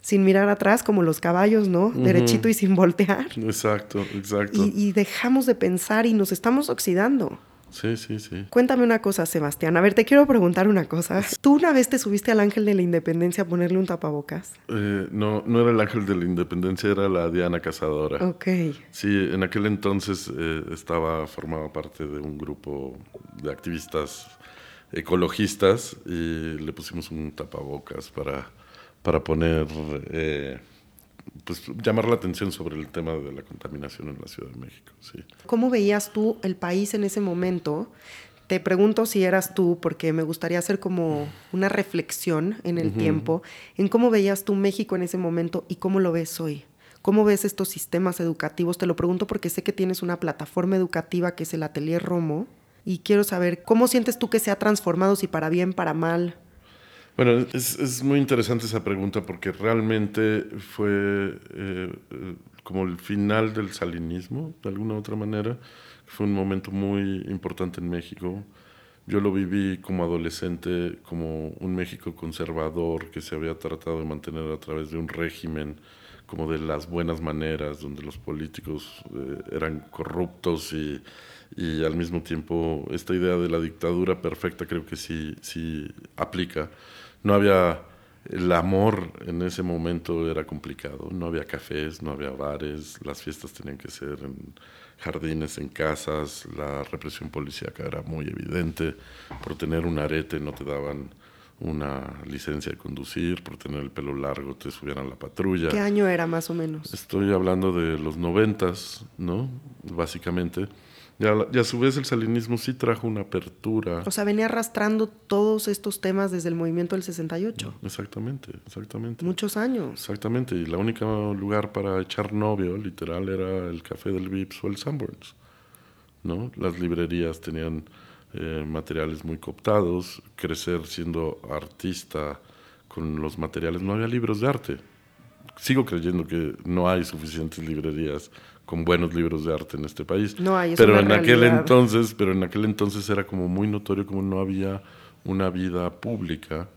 sin mirar atrás como los caballos, ¿no? Derechito y sin voltear. Exacto, exacto. y, dejamos de pensar y nos estamos oxidando. Sí, sí, sí. Cuéntame una cosa, Sebastián. A ver, te quiero preguntar una cosa. ¿Tú una vez te subiste al Ángel de la Independencia a ponerle un tapabocas? Eh, no, no era el Ángel de la Independencia, era la Diana Cazadora. Ok. Sí, en aquel entonces eh, estaba, formaba parte de un grupo de activistas ecologistas y le pusimos un tapabocas para, para poner... Eh, pues, llamar la atención sobre el tema de la contaminación en la Ciudad de México. Sí. ¿Cómo veías tú el país en ese momento? Te pregunto si eras tú, porque me gustaría hacer como una reflexión en el tiempo, en cómo veías tú México en ese momento y cómo lo ves hoy. ¿Cómo ves estos sistemas educativos? Te lo pregunto porque sé que tienes una plataforma educativa que es el Atelier Romo y quiero saber cómo sientes tú que se ha transformado, si para bien, para mal, bueno, es, muy interesante esa pregunta porque realmente fue eh, eh, como el final del salinismo, de alguna u otra manera. Fue un momento muy importante en México. Yo lo viví como adolescente, como un México conservador que se había tratado de mantener a través de un régimen como de las buenas maneras, donde los políticos eh, eran corruptos y, y, al mismo tiempo esta idea de la dictadura perfecta creo que sí, sí aplica no había el amor en ese momento era complicado, no había cafés, no había bares, las fiestas tenían que ser en jardines, en casas, la represión policíaca era muy evidente, por tener un arete no te daban una licencia de conducir, por tener el pelo largo te subían a la patrulla. ¿Qué año era más o menos? Estoy hablando de los noventas, ¿no? Básicamente. Y a, su vez el salinismo sí trajo una apertura. O sea, venía arrastrando todos estos temas desde el movimiento del 68. Exactamente, exactamente. Muchos años. Exactamente, y la única lugar para echar novio, literal, era el café del Vips o el Sanborns. ¿no? Las librerías tenían eh, materiales muy cooptados, crecer siendo artista con los materiales, no había libros de arte. Sigo creyendo que no hay suficientes librerías con buenos libros de arte en este país. No hay, pero en aquel entonces, pero en aquel entonces era como muy notorio como no había una vida pública.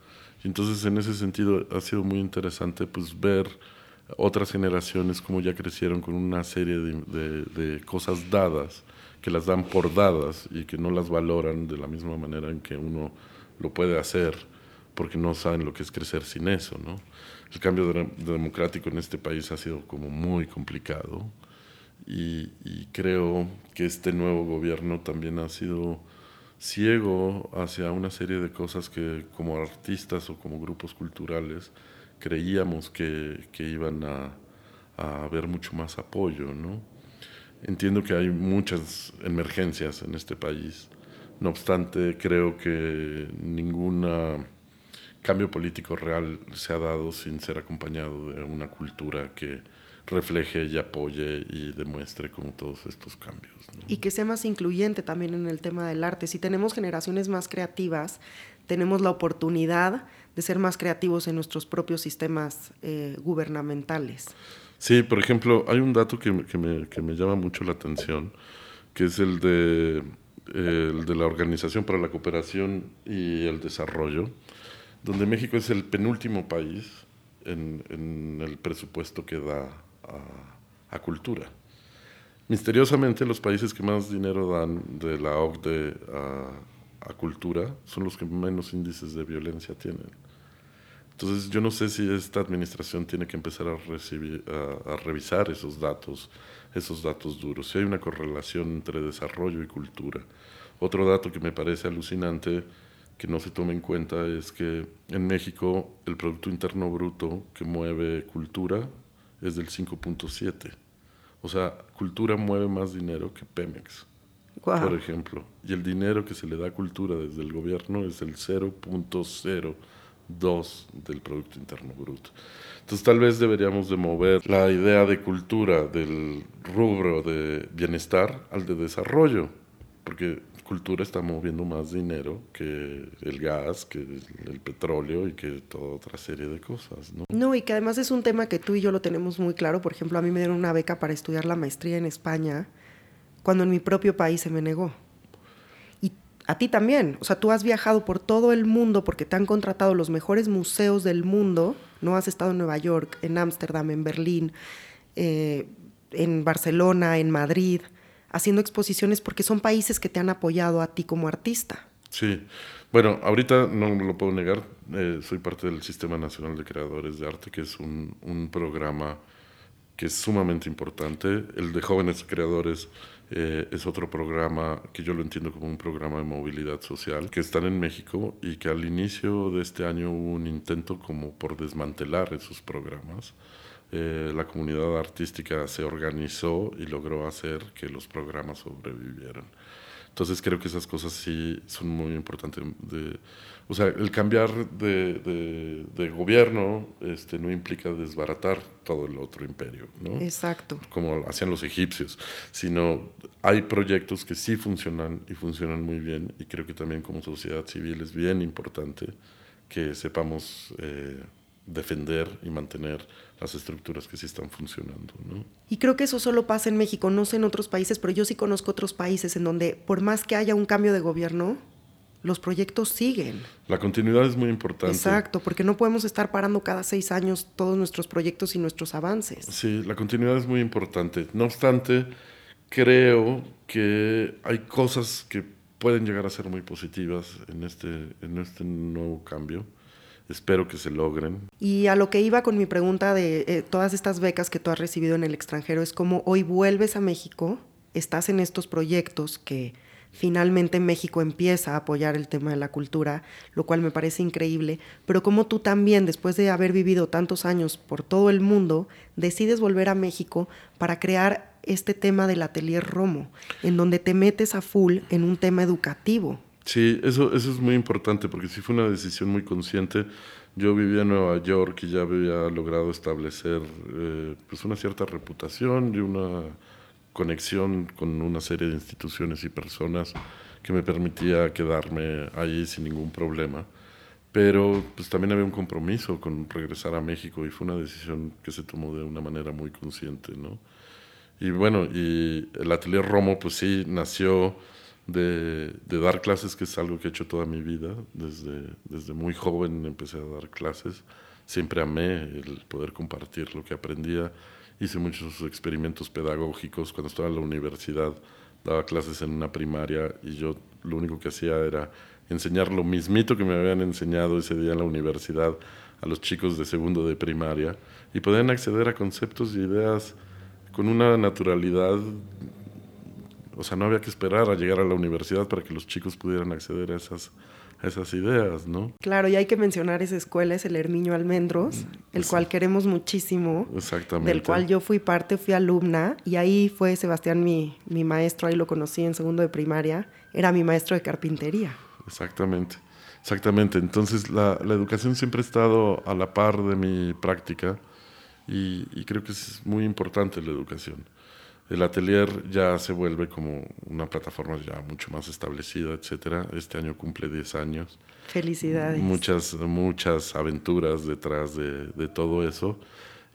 Y entonces en ese sentido ha sido muy interesante pues ver otras generaciones como ya crecieron con una serie de, de, cosas dadas, que las dan por dadas y que no las valoran de la misma manera en que uno lo puede hacer, porque no saben lo que es crecer sin eso, ¿no? El cambio democrático en este país ha sido como muy complicado y, creo que este nuevo gobierno también ha sido ciego hacia una serie de cosas que como artistas o como grupos culturales creíamos que, que iban a, a, haber mucho más apoyo. ¿no? Entiendo que hay muchas emergencias en este país, no obstante creo que ningún cambio político real se ha dado sin ser acompañado de una cultura que refleje y apoye y demuestre como todos estos cambios. Y que sea más incluyente también en el tema del arte. Si tenemos generaciones más creativas, tenemos la oportunidad de ser más creativos en nuestros propios sistemas eh, gubernamentales. Sí, por ejemplo, hay un dato que, que, me, que, me, llama mucho la atención, que es el de, el de la Organización para la Cooperación y el Desarrollo, donde México es el penúltimo país en, en el presupuesto que da a, cultura. Misteriosamente, los países que más dinero dan de la OCDE a, cultura son los que menos índices de violencia tienen. Entonces, yo no sé si esta administración tiene que empezar a, a, revisar esos datos, esos datos duros, si hay una correlación entre desarrollo y cultura. Otro dato que me parece alucinante que no se toma en cuenta es que en México el Producto Interno Bruto que mueve cultura es del 5.7. O sea, cultura mueve más dinero que Pemex, por ejemplo. Y el dinero que se le da a cultura desde el gobierno es el 0.02 del Producto Interno Bruto. Entonces tal vez deberíamos de mover la idea de cultura del rubro de bienestar al de desarrollo, porque cultura está moviendo más dinero que el gas, que el petróleo y que toda otra serie de cosas, ¿no? No, y que además es un tema que tú y yo lo tenemos muy claro. Por ejemplo, a mí me dieron una beca para estudiar la maestría en España cuando en mi propio país se me negó. a ti también. O sea, tú has viajado por todo el mundo porque te han contratado los mejores museos del mundo. No has estado en Nueva York, en Ámsterdam, en Berlín, eh, en Barcelona, en Madrid, haciendo exposiciones porque son países que te han apoyado a ti como artista. Sí, bueno, ahorita no lo puedo negar, eh, soy parte del Sistema Nacional de Creadores de Arte, que es un, un programa que es sumamente importante. El de jóvenes creadores eh, es otro programa que yo lo entiendo como un programa de movilidad social, que están en México y que al inicio de este año hubo un intento como por desmantelar esos programas. Eh, la comunidad artística se organizó y logró hacer que los programas sobrevivieran. Entonces creo que esas cosas sí son muy importantes. De, o sea, el cambiar de, de, gobierno este, no implica desbaratar todo el otro imperio, ¿no? Exacto. Como hacían los egipcios, sino hay proyectos que sí funcionan y funcionan muy bien y creo que también como sociedad civil es bien importante que sepamos eh, defender y mantener las estructuras que sí están funcionando. ¿no? Y creo que eso solo pasa en México, no sé en otros países, pero yo sí conozco otros países en donde por más que haya un cambio de gobierno, los proyectos siguen. La continuidad es muy importante. Exacto, porque no podemos estar parando cada seis años todos nuestros proyectos y nuestros avances. Sí, la continuidad es muy importante. No obstante, creo que hay cosas que pueden llegar a ser muy positivas en este, en este nuevo cambio espero que se logren. Y a lo que iba con mi pregunta de eh, todas estas becas que tú has recibido en el extranjero, es como hoy vuelves a México, estás en estos proyectos que finalmente México empieza a apoyar el tema de la cultura, lo cual me parece increíble, pero como tú también, después de haber vivido tantos años por todo el mundo, decides volver a México para crear este tema del atelier Romo, en donde te metes a full en un tema educativo. Sí, eso, eso es muy importante porque sí fue una decisión muy consciente. Yo vivía en Nueva York y ya había logrado establecer eh, pues una cierta reputación y una conexión con una serie de instituciones y personas que me permitía quedarme ahí sin ningún problema. Pero pues también había un compromiso con regresar a México y fue una decisión que se tomó de una manera muy consciente, ¿no? Y bueno, y el Atelier Romo pues sí nació de, dar clases, que es algo que he hecho toda mi vida. Desde, desde muy joven empecé a dar clases. Siempre amé el poder compartir lo que aprendía. Hice muchos experimentos pedagógicos. Cuando estaba en la universidad daba clases en una primaria y yo lo único que hacía era enseñar lo mismito que me habían enseñado ese día en la universidad a los chicos de segundo de primaria y podían acceder a conceptos y ideas con una naturalidad o sea, no había que esperar a llegar a la universidad para que los chicos pudieran acceder a esas, esas ideas, ¿no? Claro, y hay que mencionar esa escuela, es el Hermiño Almendros, mm, el cual queremos muchísimo. Exactamente. Del cual yo fui parte, fui alumna, y ahí fue Sebastián mi, mi maestro, ahí lo conocí en segundo de primaria, era mi maestro de carpintería. Exactamente, exactamente. Entonces la, la educación siempre ha estado a la par de mi práctica y, y creo que es muy importante la educación. El atelier ya se vuelve como una plataforma ya mucho más establecida, etcétera. Este año cumple 10 años. Felicidades. Muchas, muchas aventuras detrás de, de todo eso.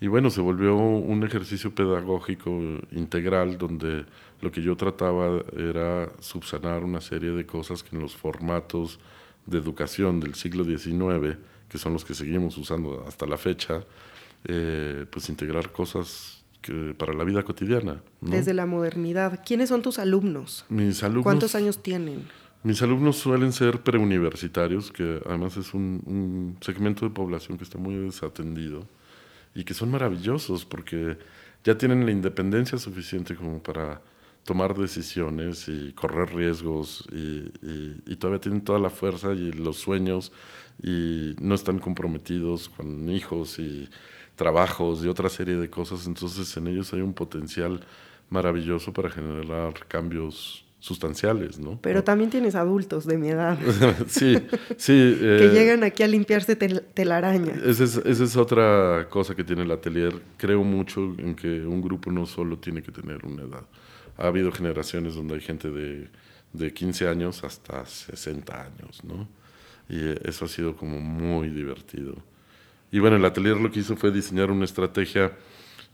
Y bueno, se volvió un ejercicio pedagógico integral donde lo que yo trataba era subsanar una serie de cosas que en los formatos de educación del siglo XIX, que son los que seguimos usando hasta la fecha, eh, pues integrar cosas para la vida cotidiana. Desde la modernidad. ¿Quiénes son tus alumnos? Mis alumnos. ¿Cuántos años tienen? Mis alumnos suelen ser preuniversitarios, que además es un, segmento de población que está muy desatendido y que son maravillosos porque ya tienen la independencia suficiente como para tomar decisiones y correr riesgos y, y, todavía tienen toda la fuerza y los sueños y no están comprometidos con hijos y trabajos y otra serie de cosas, entonces en ellos hay un potencial maravilloso para generar cambios sustanciales, ¿no? Pero también tienes adultos de mi edad. sí, sí. que eh, llegan aquí a limpiarse telaraña. Esa es, esa es otra cosa que tiene el atelier. Creo mucho en que un grupo no solo tiene que tener una edad. Ha habido generaciones donde hay gente de, de 15 años hasta 60 años, ¿no? Y eso ha sido como muy divertido. Y bueno, el atelier lo que hizo fue diseñar una estrategia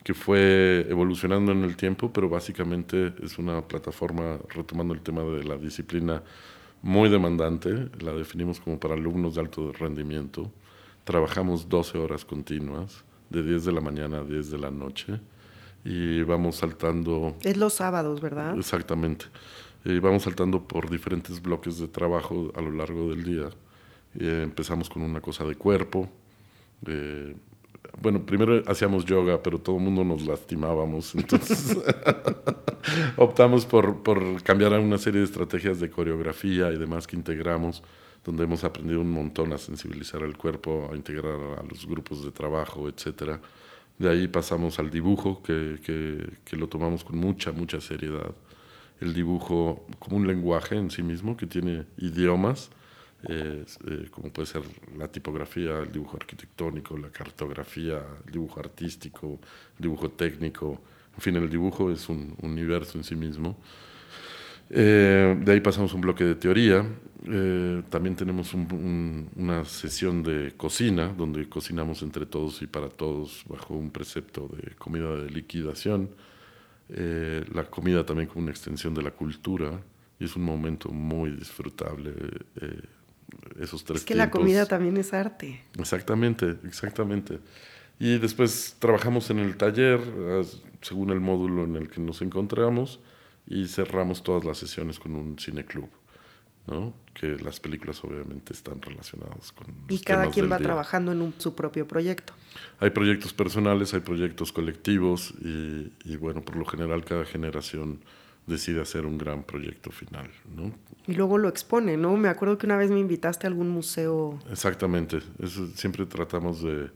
que fue evolucionando en el tiempo, pero básicamente es una plataforma, retomando el tema de la disciplina, muy demandante, la definimos como para alumnos de alto rendimiento. Trabajamos 12 horas continuas, de 10 de la mañana a 10 de la noche, y vamos saltando... Es los sábados, ¿verdad? Exactamente. Y vamos saltando por diferentes bloques de trabajo a lo largo del día. empezamos con una cosa de cuerpo. Bueno, primero hacíamos yoga, pero todo el mundo nos lastimábamos. Entonces optamos por, cambiar una serie de estrategias de coreografía y demás que integramos, donde hemos aprendido un montón a sensibilizar el cuerpo, a integrar a los grupos de trabajo, etcétera. De ahí pasamos al dibujo, que lo tomamos con mucha, mucha seriedad el dibujo como un lenguaje en sí mismo que tiene idiomas, eh, como puede ser la tipografía, el dibujo arquitectónico, la cartografía, el dibujo artístico, el dibujo técnico, en fin, el dibujo es un universo en sí mismo. Eh, de ahí pasamos un bloque de teoría. Eh, también tenemos una sesión de cocina, donde cocinamos entre todos y para todos bajo un precepto de comida de liquidación. La comida también como una extensión de la cultura y es un momento muy disfrutable. Esos tres es que la comida también es arte. Exactamente, exactamente. Y después trabajamos en el taller según el módulo en el que nos encontramos y cerramos todas las sesiones con un cineclub. ¿no? que las películas obviamente están relacionadas con... Y cada quien va trabajando en su propio proyecto. Hay proyectos personales, hay proyectos colectivos y, y, bueno, por lo general cada generación decide hacer un gran proyecto final. ¿no? Y luego lo expone, ¿no? Me acuerdo que una vez me invitaste a algún museo. Exactamente, eso, siempre tratamos de,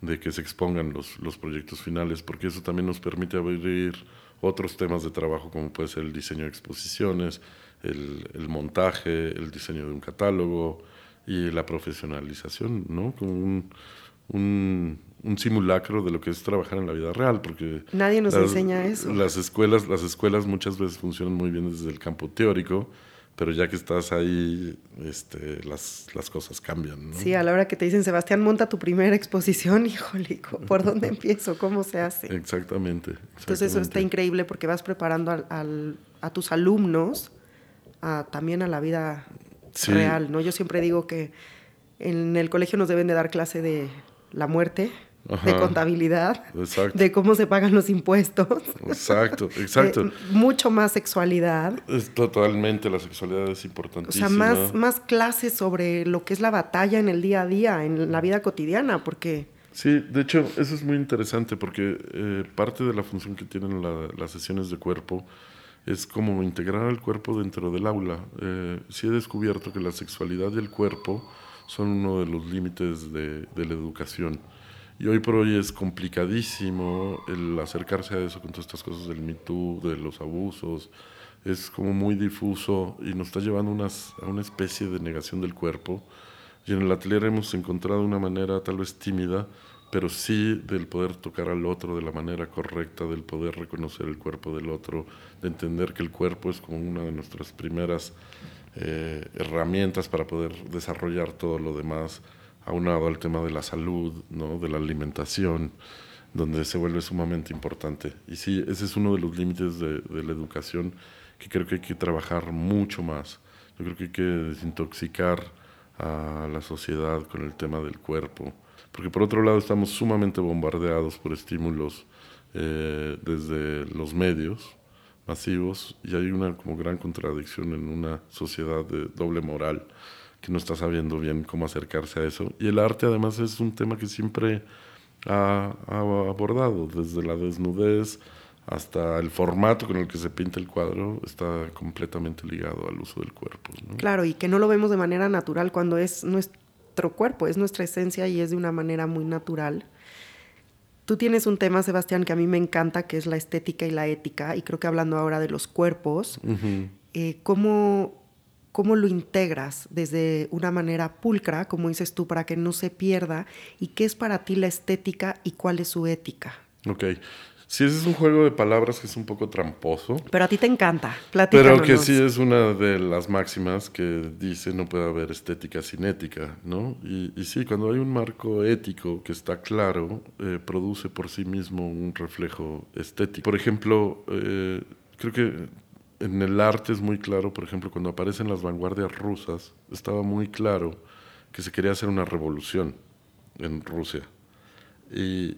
de que se expongan los, los proyectos finales porque eso también nos permite abrir otros temas de trabajo como puede ser el diseño de exposiciones, el, montaje, el diseño de un catálogo y la profesionalización, ¿no? Como un, un, simulacro de lo que es trabajar en la vida real, porque... Nadie nos enseña eso. Las escuelas, las escuelas muchas veces funcionan muy bien desde el campo teórico, pero ya que estás ahí, este, las, las cosas cambian. ¿no? Sí, a la hora que te dicen, Sebastián, monta tu primera exposición, híjole, ¿por dónde empiezo? ¿Cómo se hace? Exactamente. Entonces eso está increíble porque vas preparando a tus alumnos también a la vida real, ¿no? Yo siempre digo que en el colegio nos deben de dar clase de la muerte, de contabilidad, de cómo se pagan los impuestos. Exacto, exacto. mucho más sexualidad. Es totalmente, la sexualidad es importantísima. O sea, más, más clases sobre lo que es la batalla en el día a día, en la vida cotidiana, porque... Sí, de hecho, eso es muy interesante porque eh, parte de la función que tienen las sesiones de cuerpo es como integrar al cuerpo dentro del aula. Eh, sí he descubierto que la sexualidad y el cuerpo son uno de los límites de, de, la educación. Y hoy por hoy es complicadísimo el acercarse a eso con todas estas cosas del Me de los abusos. Es como muy difuso y nos está llevando unas, a una especie de negación del cuerpo. Y en el atelier hemos encontrado una manera tal vez tímida pero sí del poder tocar al otro de la manera correcta, del poder reconocer el cuerpo del otro, de entender que el cuerpo es como una de nuestras primeras eh, herramientas para poder desarrollar todo lo demás, aunado al tema de la salud, ¿no? de la alimentación, donde se vuelve sumamente importante. Y sí, ese es uno de los límites de, la educación que creo que hay que trabajar mucho más. Yo creo que hay que desintoxicar a la sociedad con el tema del cuerpo porque por otro lado estamos sumamente bombardeados por estímulos eh, desde los medios masivos y hay una como gran contradicción en una sociedad de doble moral que no está sabiendo bien cómo acercarse a eso. Y el arte además es un tema que siempre ha, abordado, desde la desnudez hasta el formato con el que se pinta el cuadro, está completamente ligado al uso del cuerpo. Claro, y que no lo vemos de manera natural cuando es, es cuerpo, es nuestra esencia y es de una manera muy natural. Tú tienes un tema, Sebastián, que a mí me encanta, que es la estética y la ética, y creo que hablando ahora de los cuerpos, eh, ¿cómo, ¿cómo lo integras desde una manera pulcra, como dices tú, para que no se pierda? ¿Y qué es para ti la estética y cuál es su ética? Ok, Sí, ese es un juego de palabras que es un poco tramposo. Pero a ti te encanta. Pero que sí es una de las máximas que dice no puede haber estética sin ética, ¿no? Y, y sí, cuando hay un marco ético que está claro, eh, produce por sí mismo un reflejo estético. Por ejemplo, eh, creo que en el arte es muy claro, por ejemplo, cuando aparecen las vanguardias rusas, estaba muy claro que se quería hacer una revolución en Rusia. Y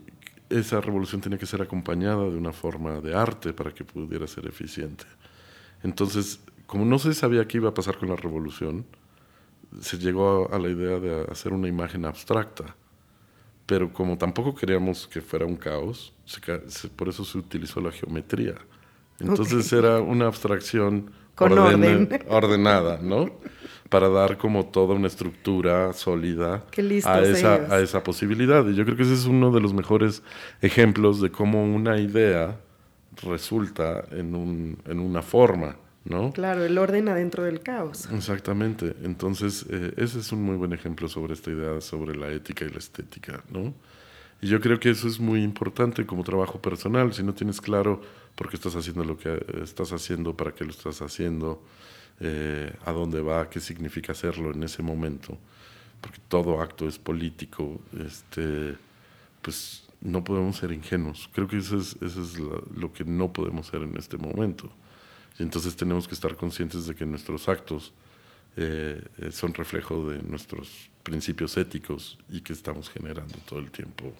esa revolución tenía que ser acompañada de una forma de arte para que pudiera ser eficiente. Entonces, como no se sabía qué iba a pasar con la revolución, se llegó a, la idea de hacer una imagen abstracta. Pero como tampoco queríamos que fuera un caos, por eso se utilizó la geometría. Entonces era una abstracción ordenada, ¿no? Para dar como toda una estructura sólida a esa, a esa posibilidad. Y yo creo que ese es uno de los mejores ejemplos de cómo una idea resulta en, un, en una forma. ¿no? Claro, el orden adentro del caos. Exactamente. Entonces, eh, ese es un muy buen ejemplo sobre esta idea sobre la ética y la estética, ¿no? Y yo creo que eso es muy importante como trabajo personal. Si no tienes claro por qué estás haciendo lo que estás haciendo, para qué lo estás haciendo, eh, a dónde va, qué significa hacerlo en ese momento, porque todo acto es político, este, pues no podemos ser ingenuos. Creo que eso es, eso es lo que no podemos ser en este momento. Y entonces tenemos que estar conscientes de que nuestros actos eh, son reflejo de nuestros principios éticos y que estamos generando todo el tiempo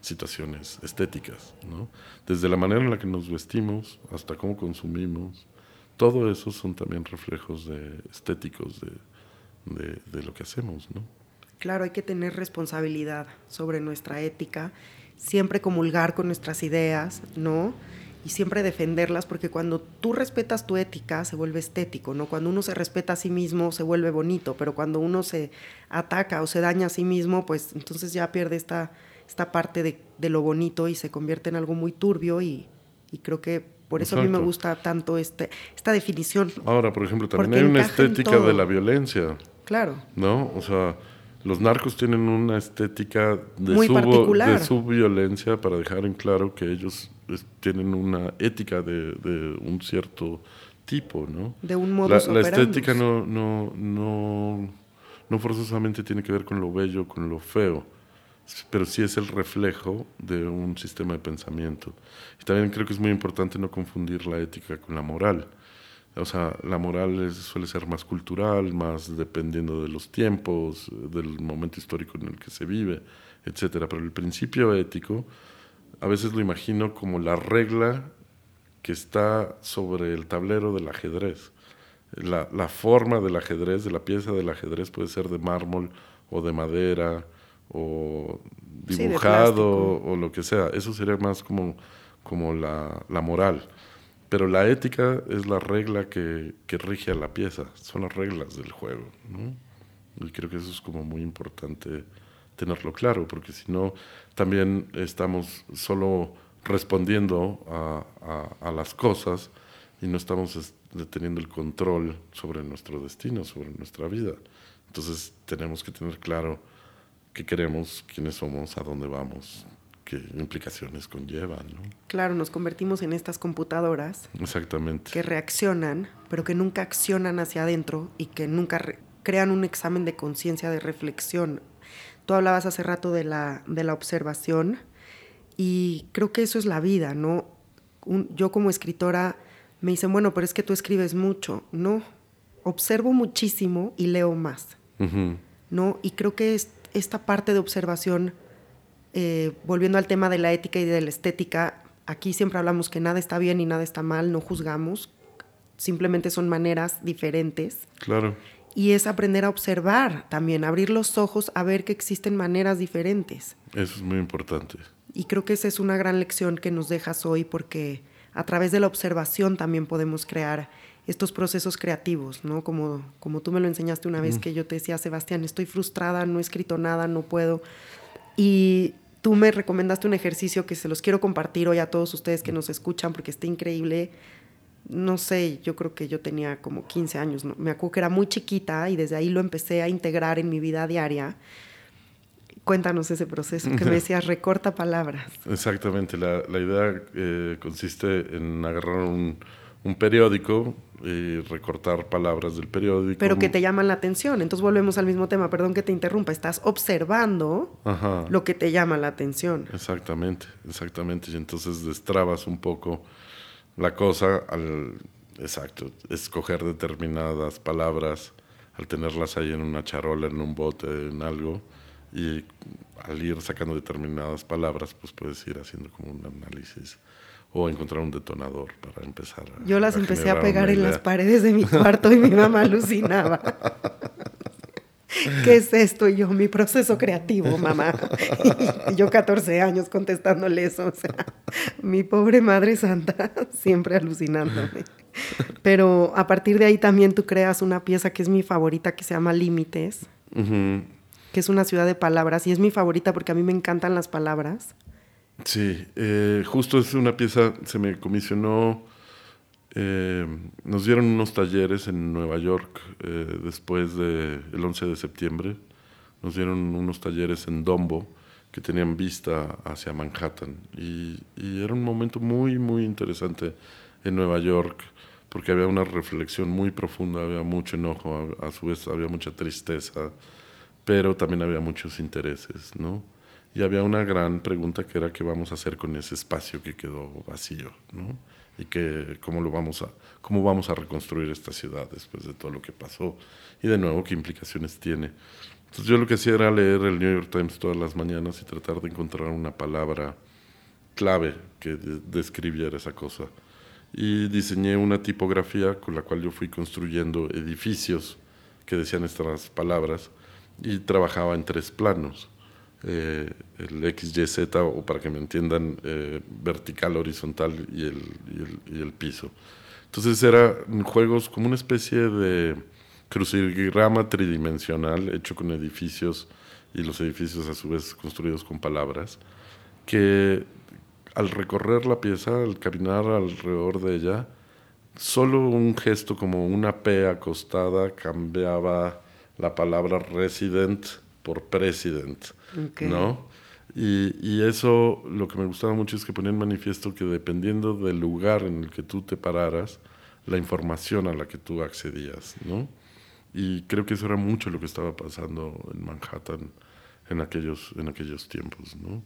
situaciones estéticas, ¿no? Desde la manera en la que nos vestimos hasta cómo consumimos, todo eso son también reflejos de, estéticos de, de lo que hacemos, ¿no? Claro, hay que tener responsabilidad sobre nuestra ética, siempre comulgar con nuestras ideas, ¿no? y siempre defenderlas, porque cuando tú respetas tu ética se vuelve estético, ¿no? Cuando uno se respeta a sí mismo se vuelve bonito, pero cuando uno se ataca o se daña a sí mismo, pues entonces ya pierde esta, esta parte de, de lo bonito y se convierte en algo muy turbio y, y creo que por eso a mí me gusta tanto este, esta definición. Ahora, por ejemplo, también hay una estética de la violencia. Claro. ¿No? O sea, los narcos tienen una estética de, su, de su violencia para dejar en claro que ellos tienen una ética de, un cierto tipo, ¿no? De un modo La, la estética no, no, no, no forzosamente tiene que ver con lo bello, con lo feo, pero sí es el reflejo de un sistema de pensamiento. Y también creo que es muy importante no confundir la ética con la moral. O sea, la moral suele ser más cultural, más dependiendo de los tiempos, del momento histórico en el que se vive, etcétera. Pero el principio ético a veces lo imagino como la regla que está sobre el tablero del ajedrez. La, la, forma del ajedrez, de la pieza del ajedrez puede ser de mármol o de madera o dibujado o lo que sea. Eso sería más como, como la, la, moral. Pero la ética es la regla que, que, rige a la pieza, son las reglas del juego. ¿no? Y creo que eso es como muy importante tenerlo claro, porque si no, también estamos solo respondiendo a, a, las cosas y no estamos teniendo el control sobre nuestro destino, sobre nuestra vida. Entonces tenemos que tener claro qué queremos, quiénes somos, a dónde vamos, qué implicaciones conllevan. ¿no? Claro, nos convertimos en estas computadoras Exactamente. que reaccionan, pero que nunca accionan hacia adentro y que nunca crean un examen de conciencia, de reflexión Tú hablabas hace rato de la, de la observación y creo que eso es la vida, ¿no? yo como escritora me dicen, bueno, pero es que tú escribes mucho. No, observo muchísimo y leo más, ¿no? Y creo que es, esta parte de observación, eh, volviendo al tema de la ética y de la estética, aquí siempre hablamos que nada está bien y nada está mal, no juzgamos, simplemente son maneras diferentes. Claro y es aprender a observar también, abrir los ojos a ver que existen maneras diferentes. Eso es muy importante. Y creo que esa es una gran lección que nos dejas hoy porque a través de la observación también podemos crear estos procesos creativos, ¿no? Como, como tú me lo enseñaste una vez que yo te decía, Sebastián, estoy frustrada, no he escrito nada, no puedo. Y tú me recomendaste un ejercicio que se los quiero compartir hoy a todos ustedes que nos escuchan porque está increíble no sé, yo creo que yo tenía como 15 años, ¿no? me acuerdo que era muy chiquita y desde ahí lo empecé a integrar en mi vida diaria. Cuéntanos ese proceso que me decías, recorta palabras. Exactamente, la, la idea eh, consiste en agarrar un, un, periódico y recortar palabras del periódico. Pero que te llaman la atención, entonces volvemos al mismo tema, perdón que te interrumpa, estás observando lo que te llama la atención. Exactamente, exactamente, y entonces destrabas un poco la cosa al exacto, escoger determinadas palabras, al tenerlas ahí en una charola, en un bote, en algo, y al ir sacando determinadas palabras, pues puedes ir haciendo como un análisis o encontrar un detonador para empezar. A, Yo las empecé a pegar en las paredes de mi cuarto y mi mamá alucinaba. ¿Qué es esto? Y yo, mi proceso creativo, mamá. Y yo 14 años contestándole eso. O sea, mi pobre Madre Santa siempre alucinándome. Pero a partir de ahí también tú creas una pieza que es mi favorita, que se llama Límites, que es una ciudad de palabras. Y es mi favorita porque a mí me encantan las palabras. Sí, eh, justo es una pieza, se me comisionó eh, nos dieron unos talleres en Nueva York eh, después del 11 de septiembre. Nos dieron unos talleres en Dombo que tenían vista hacia Manhattan. Y, era un momento muy, muy interesante en Nueva York porque había una reflexión muy profunda, había mucho enojo, a, su vez había mucha tristeza, pero también había muchos intereses, ¿no? Y había una gran pregunta que era qué vamos a hacer con ese espacio que quedó vacío, ¿no? y que cómo lo vamos a cómo vamos a reconstruir esta ciudad después de todo lo que pasó y de nuevo qué implicaciones tiene. Entonces yo lo que hacía era leer el New York Times todas las mañanas y tratar de encontrar una palabra clave que describiera esa cosa. Y diseñé una tipografía con la cual yo fui construyendo edificios que decían estas palabras y trabajaba en tres planos eh, el XYZ, o para que me entiendan, eh, vertical, horizontal y el, y, el, piso. Entonces eran juegos como una especie de crucigrama tridimensional hecho con edificios y los edificios a su vez construidos con palabras, que al recorrer la pieza, al caminar alrededor de ella, solo un gesto como una P acostada cambiaba la palabra resident por president, ¿no? Y, y, eso lo que me gustaba mucho es que ponía en manifiesto que dependiendo del lugar en el que tú te pararas, la información a la que tú accedías, ¿no? Y creo que eso era mucho lo que estaba pasando en Manhattan en aquellos, en aquellos tiempos, ¿no?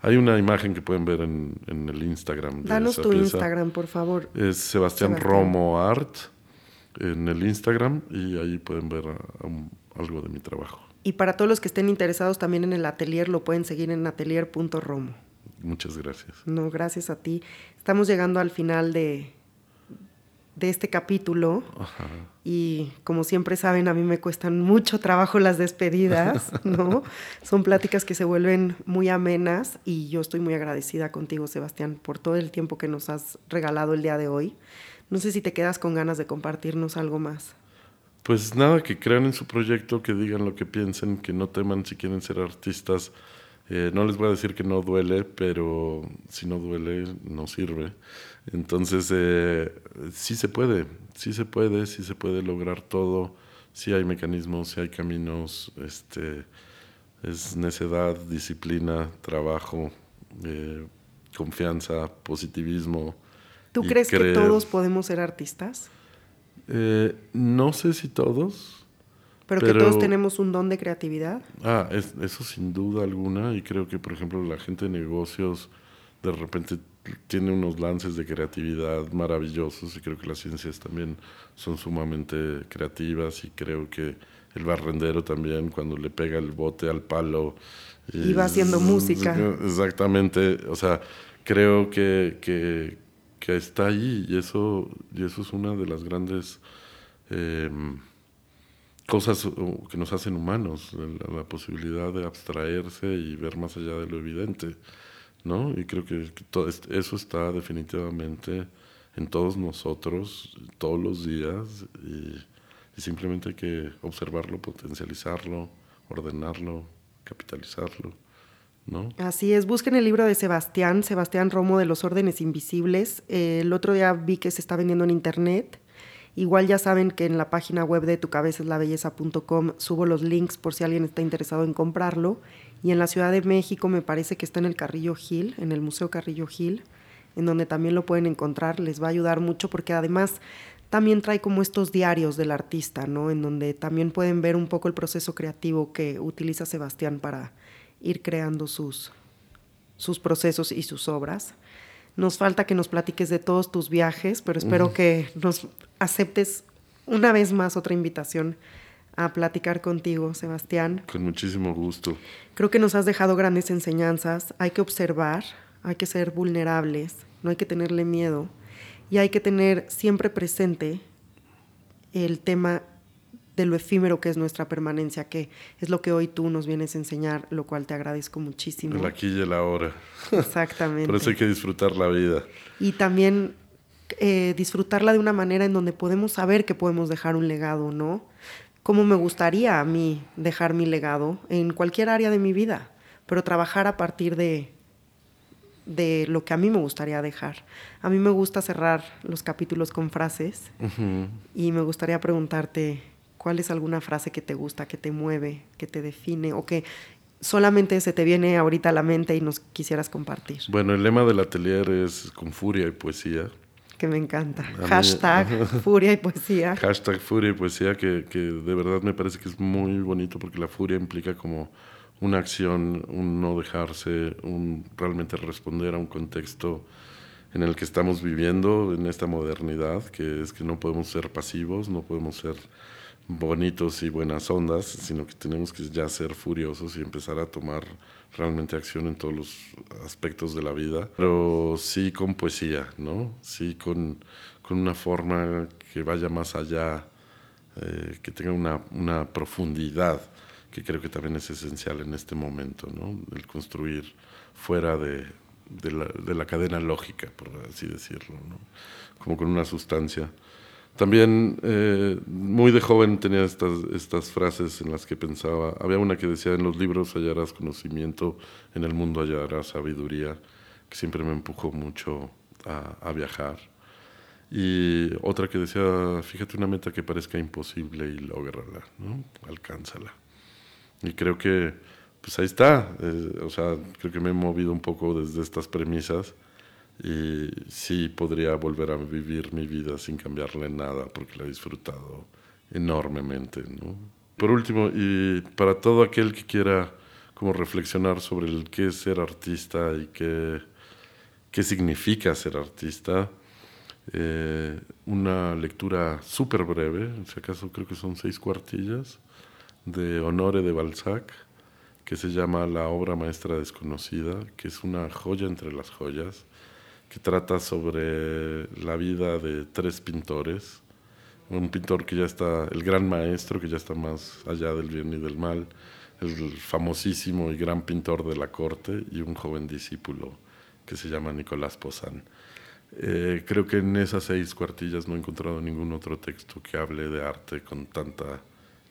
Hay una imagen que pueden ver en, en el Instagram. De Danos tu Instagram, por favor. Es Sebastián, Romo Art en el Instagram y ahí pueden ver algo de mi trabajo. Y para todos los que estén interesados también en el atelier, lo pueden seguir en atelier.romo. Muchas gracias. No, gracias a ti. Estamos llegando al final de, de este capítulo. Y como siempre saben, a mí me cuestan mucho trabajo las despedidas, ¿no? Son pláticas que se vuelven muy amenas y yo estoy muy agradecida contigo, Sebastián, por todo el tiempo que nos has regalado el día de hoy. No sé si te quedas con ganas de compartirnos algo más. Pues nada, que crean en su proyecto, que digan lo que piensen, que no teman si quieren ser artistas. Eh, no les voy a decir que no duele, pero si no duele, no sirve. Entonces, eh, sí se puede, sí se puede, sí se puede lograr todo. Sí hay mecanismos, sí hay caminos. Este, es necedad, disciplina, trabajo, eh, confianza, positivismo. ¿Tú crees que todos podemos ser artistas? Eh, no sé si todos. Pero, que todos tenemos un don de creatividad. Ah, eso sin duda alguna. Y creo que, por ejemplo, la gente de negocios de repente tiene unos lances de creatividad maravillosos. Y creo que las ciencias también son sumamente creativas. Y creo que el barrendero también, cuando le pega el bote al palo. Y, va haciendo música. Exactamente. O sea, creo que, que que está ahí y eso, y eso es una de las grandes em, cosas que nos hacen humanos, la, posibilidad de abstraerse y ver más allá de lo evidente, ¿no? Y creo que, todo, eso está definitivamente en todos nosotros, todos los días, y, y simplemente hay que observarlo, potencializarlo, ordenarlo, capitalizarlo. Así es, busquen el libro de Sebastián, Sebastián Romo de los órdenes invisibles. Eh, el otro día vi que se está vendiendo en internet. Igual ya saben que en la página web de tucabezaslabelleza.com subo los links por si alguien está interesado en comprarlo. Y en la Ciudad de México me parece que está en el Carrillo Gil, en el Museo Carrillo Gil, en donde también lo pueden encontrar. Les va a ayudar mucho porque además también trae como estos diarios del artista, ¿no? En donde también pueden ver un poco el proceso creativo que utiliza Sebastián para ir creando sus, sus procesos y sus obras. Nos falta que nos platiques de todos tus viajes, pero espero que nos aceptes una vez más otra invitación a platicar contigo, Sebastián. Con muchísimo gusto. Creo que nos has dejado grandes enseñanzas. Hay que observar, hay que ser vulnerables, no hay que tenerle miedo y hay que tener siempre presente el tema de lo efímero que es nuestra permanencia, que es lo que hoy tú nos vienes a enseñar, lo cual te agradezco muchísimo. El aquí y el ahora. Exactamente. Por eso hay que disfrutar la vida. Y también eh, disfrutarla de una manera en donde podemos saber que podemos dejar un legado, ¿no? Como me gustaría a mí dejar mi legado en cualquier área de mi vida, pero trabajar a partir de, de lo que a mí me gustaría dejar. A mí me gusta cerrar los capítulos con frases y me gustaría preguntarte cuál es alguna frase que te gusta, que te mueve, que te define o que solamente se te viene ahorita a la mente y nos quisieras compartir. Bueno, el lema del atelier es con furia y poesía. Que me encanta. Hashtag furia y poesía. Hashtag furia y poesía, que, que de verdad me parece que es muy bonito porque la furia implica como una acción, un no dejarse, un realmente responder a un contexto en el que estamos viviendo en esta modernidad, que es que no podemos ser pasivos, no podemos ser bonitos y buenas ondas, sino que tenemos que ya ser furiosos y empezar a tomar realmente acción en todos los aspectos de la vida, pero sí con poesía, ¿no? Sí con, con una forma que vaya más allá, eh, que tenga una, una profundidad que creo que también es esencial en este momento, ¿no? El construir fuera de, de, la, de la, cadena lógica, por así decirlo, ¿no? Como con una sustancia. También eh, muy de joven tenía estas, estas frases en las que pensaba, había una que decía, en los libros hallarás conocimiento, en el mundo hallarás sabiduría, que siempre me empujó mucho a, viajar. Y otra que decía, fíjate una meta que parezca imposible y lógrala, ¿no? alcánzala. Y creo que, pues ahí está. Eh, o sea, creo que me he movido un poco desde estas premisas y sí podría volver a vivir mi vida sin cambiarle nada porque la he disfrutado enormemente. ¿no? Por último, y para todo aquel que quiera como reflexionar sobre el qué es ser artista y qué, qué significa ser artista, eh, una lectura súper breve, si acaso creo que son seis cuartillas, de Honore de Balzac, que se llama La obra maestra desconocida, que es una joya entre las joyas, que trata sobre la vida de tres pintores. Un pintor que ya está, el gran maestro, que ya está más allá del bien y del mal, el famosísimo y gran pintor de la corte, y un joven discípulo que se llama Nicolás Poussin. Eh, creo que en esas seis cuartillas no he encontrado ningún otro texto que hable de arte con tanta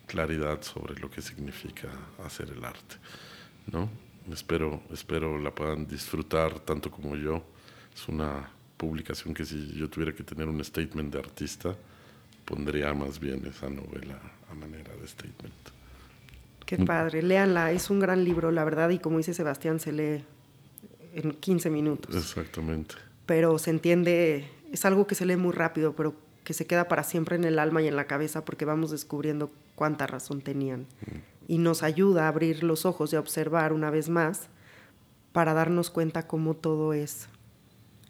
claridad sobre lo que significa hacer el arte. ¿no? Espero, espero la puedan disfrutar tanto como yo. Es una publicación que si yo tuviera que tener un statement de artista, pondría más bien esa novela a manera de statement. Qué padre, léanla, es un gran libro, la verdad, y como dice Sebastián, se lee en 15 minutos. Exactamente. Pero se entiende, es algo que se lee muy rápido, pero que se queda para siempre en el alma y en la cabeza porque vamos descubriendo cuánta razón tenían. Y nos ayuda a abrir los ojos y a observar una vez más para darnos cuenta cómo todo es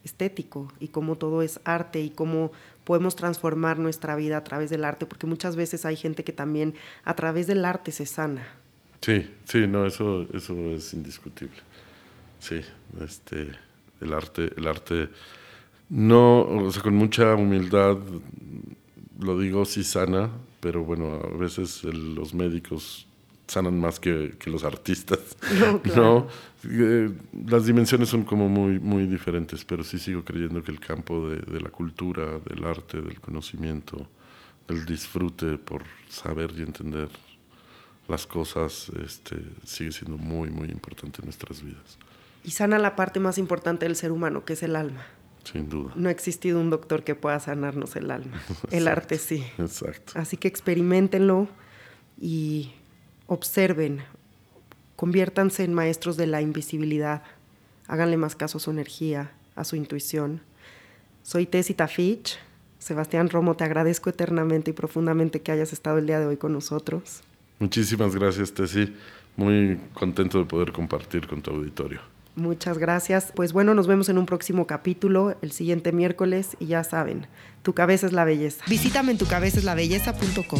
estético y cómo todo es arte y cómo podemos transformar nuestra vida a través del arte, porque muchas veces hay gente que también a través del arte se sana. Sí, sí, no, eso, eso es indiscutible. Sí, este, el arte, el arte no, o sea, con mucha humildad lo digo, sí sana, pero bueno, a veces los médicos sanan más que, que los artistas. No, claro. ¿no? Eh, las dimensiones son como muy, muy diferentes, pero sí sigo creyendo que el campo de, de, la cultura, del arte, del conocimiento, del disfrute por saber y entender las cosas, este, sigue siendo muy, muy importante en nuestras vidas. Y sana la parte más importante del ser humano, que es el alma. Sin duda. No ha existido un doctor que pueda sanarnos el alma. El Exacto. arte sí. Exacto. Así que experimentenlo y observen. Conviértanse en maestros de la invisibilidad. Háganle más caso a su energía, a su intuición. Soy Tessie Tafich. Sebastián Romo, te agradezco eternamente y profundamente que hayas estado el día de hoy con nosotros. Muchísimas gracias, Tessie. Muy contento de poder compartir con tu auditorio. Muchas gracias. Pues bueno, nos vemos en un próximo capítulo el siguiente miércoles y ya saben, tu cabeza es la belleza. Visítame en tucabezaslabelleza.com.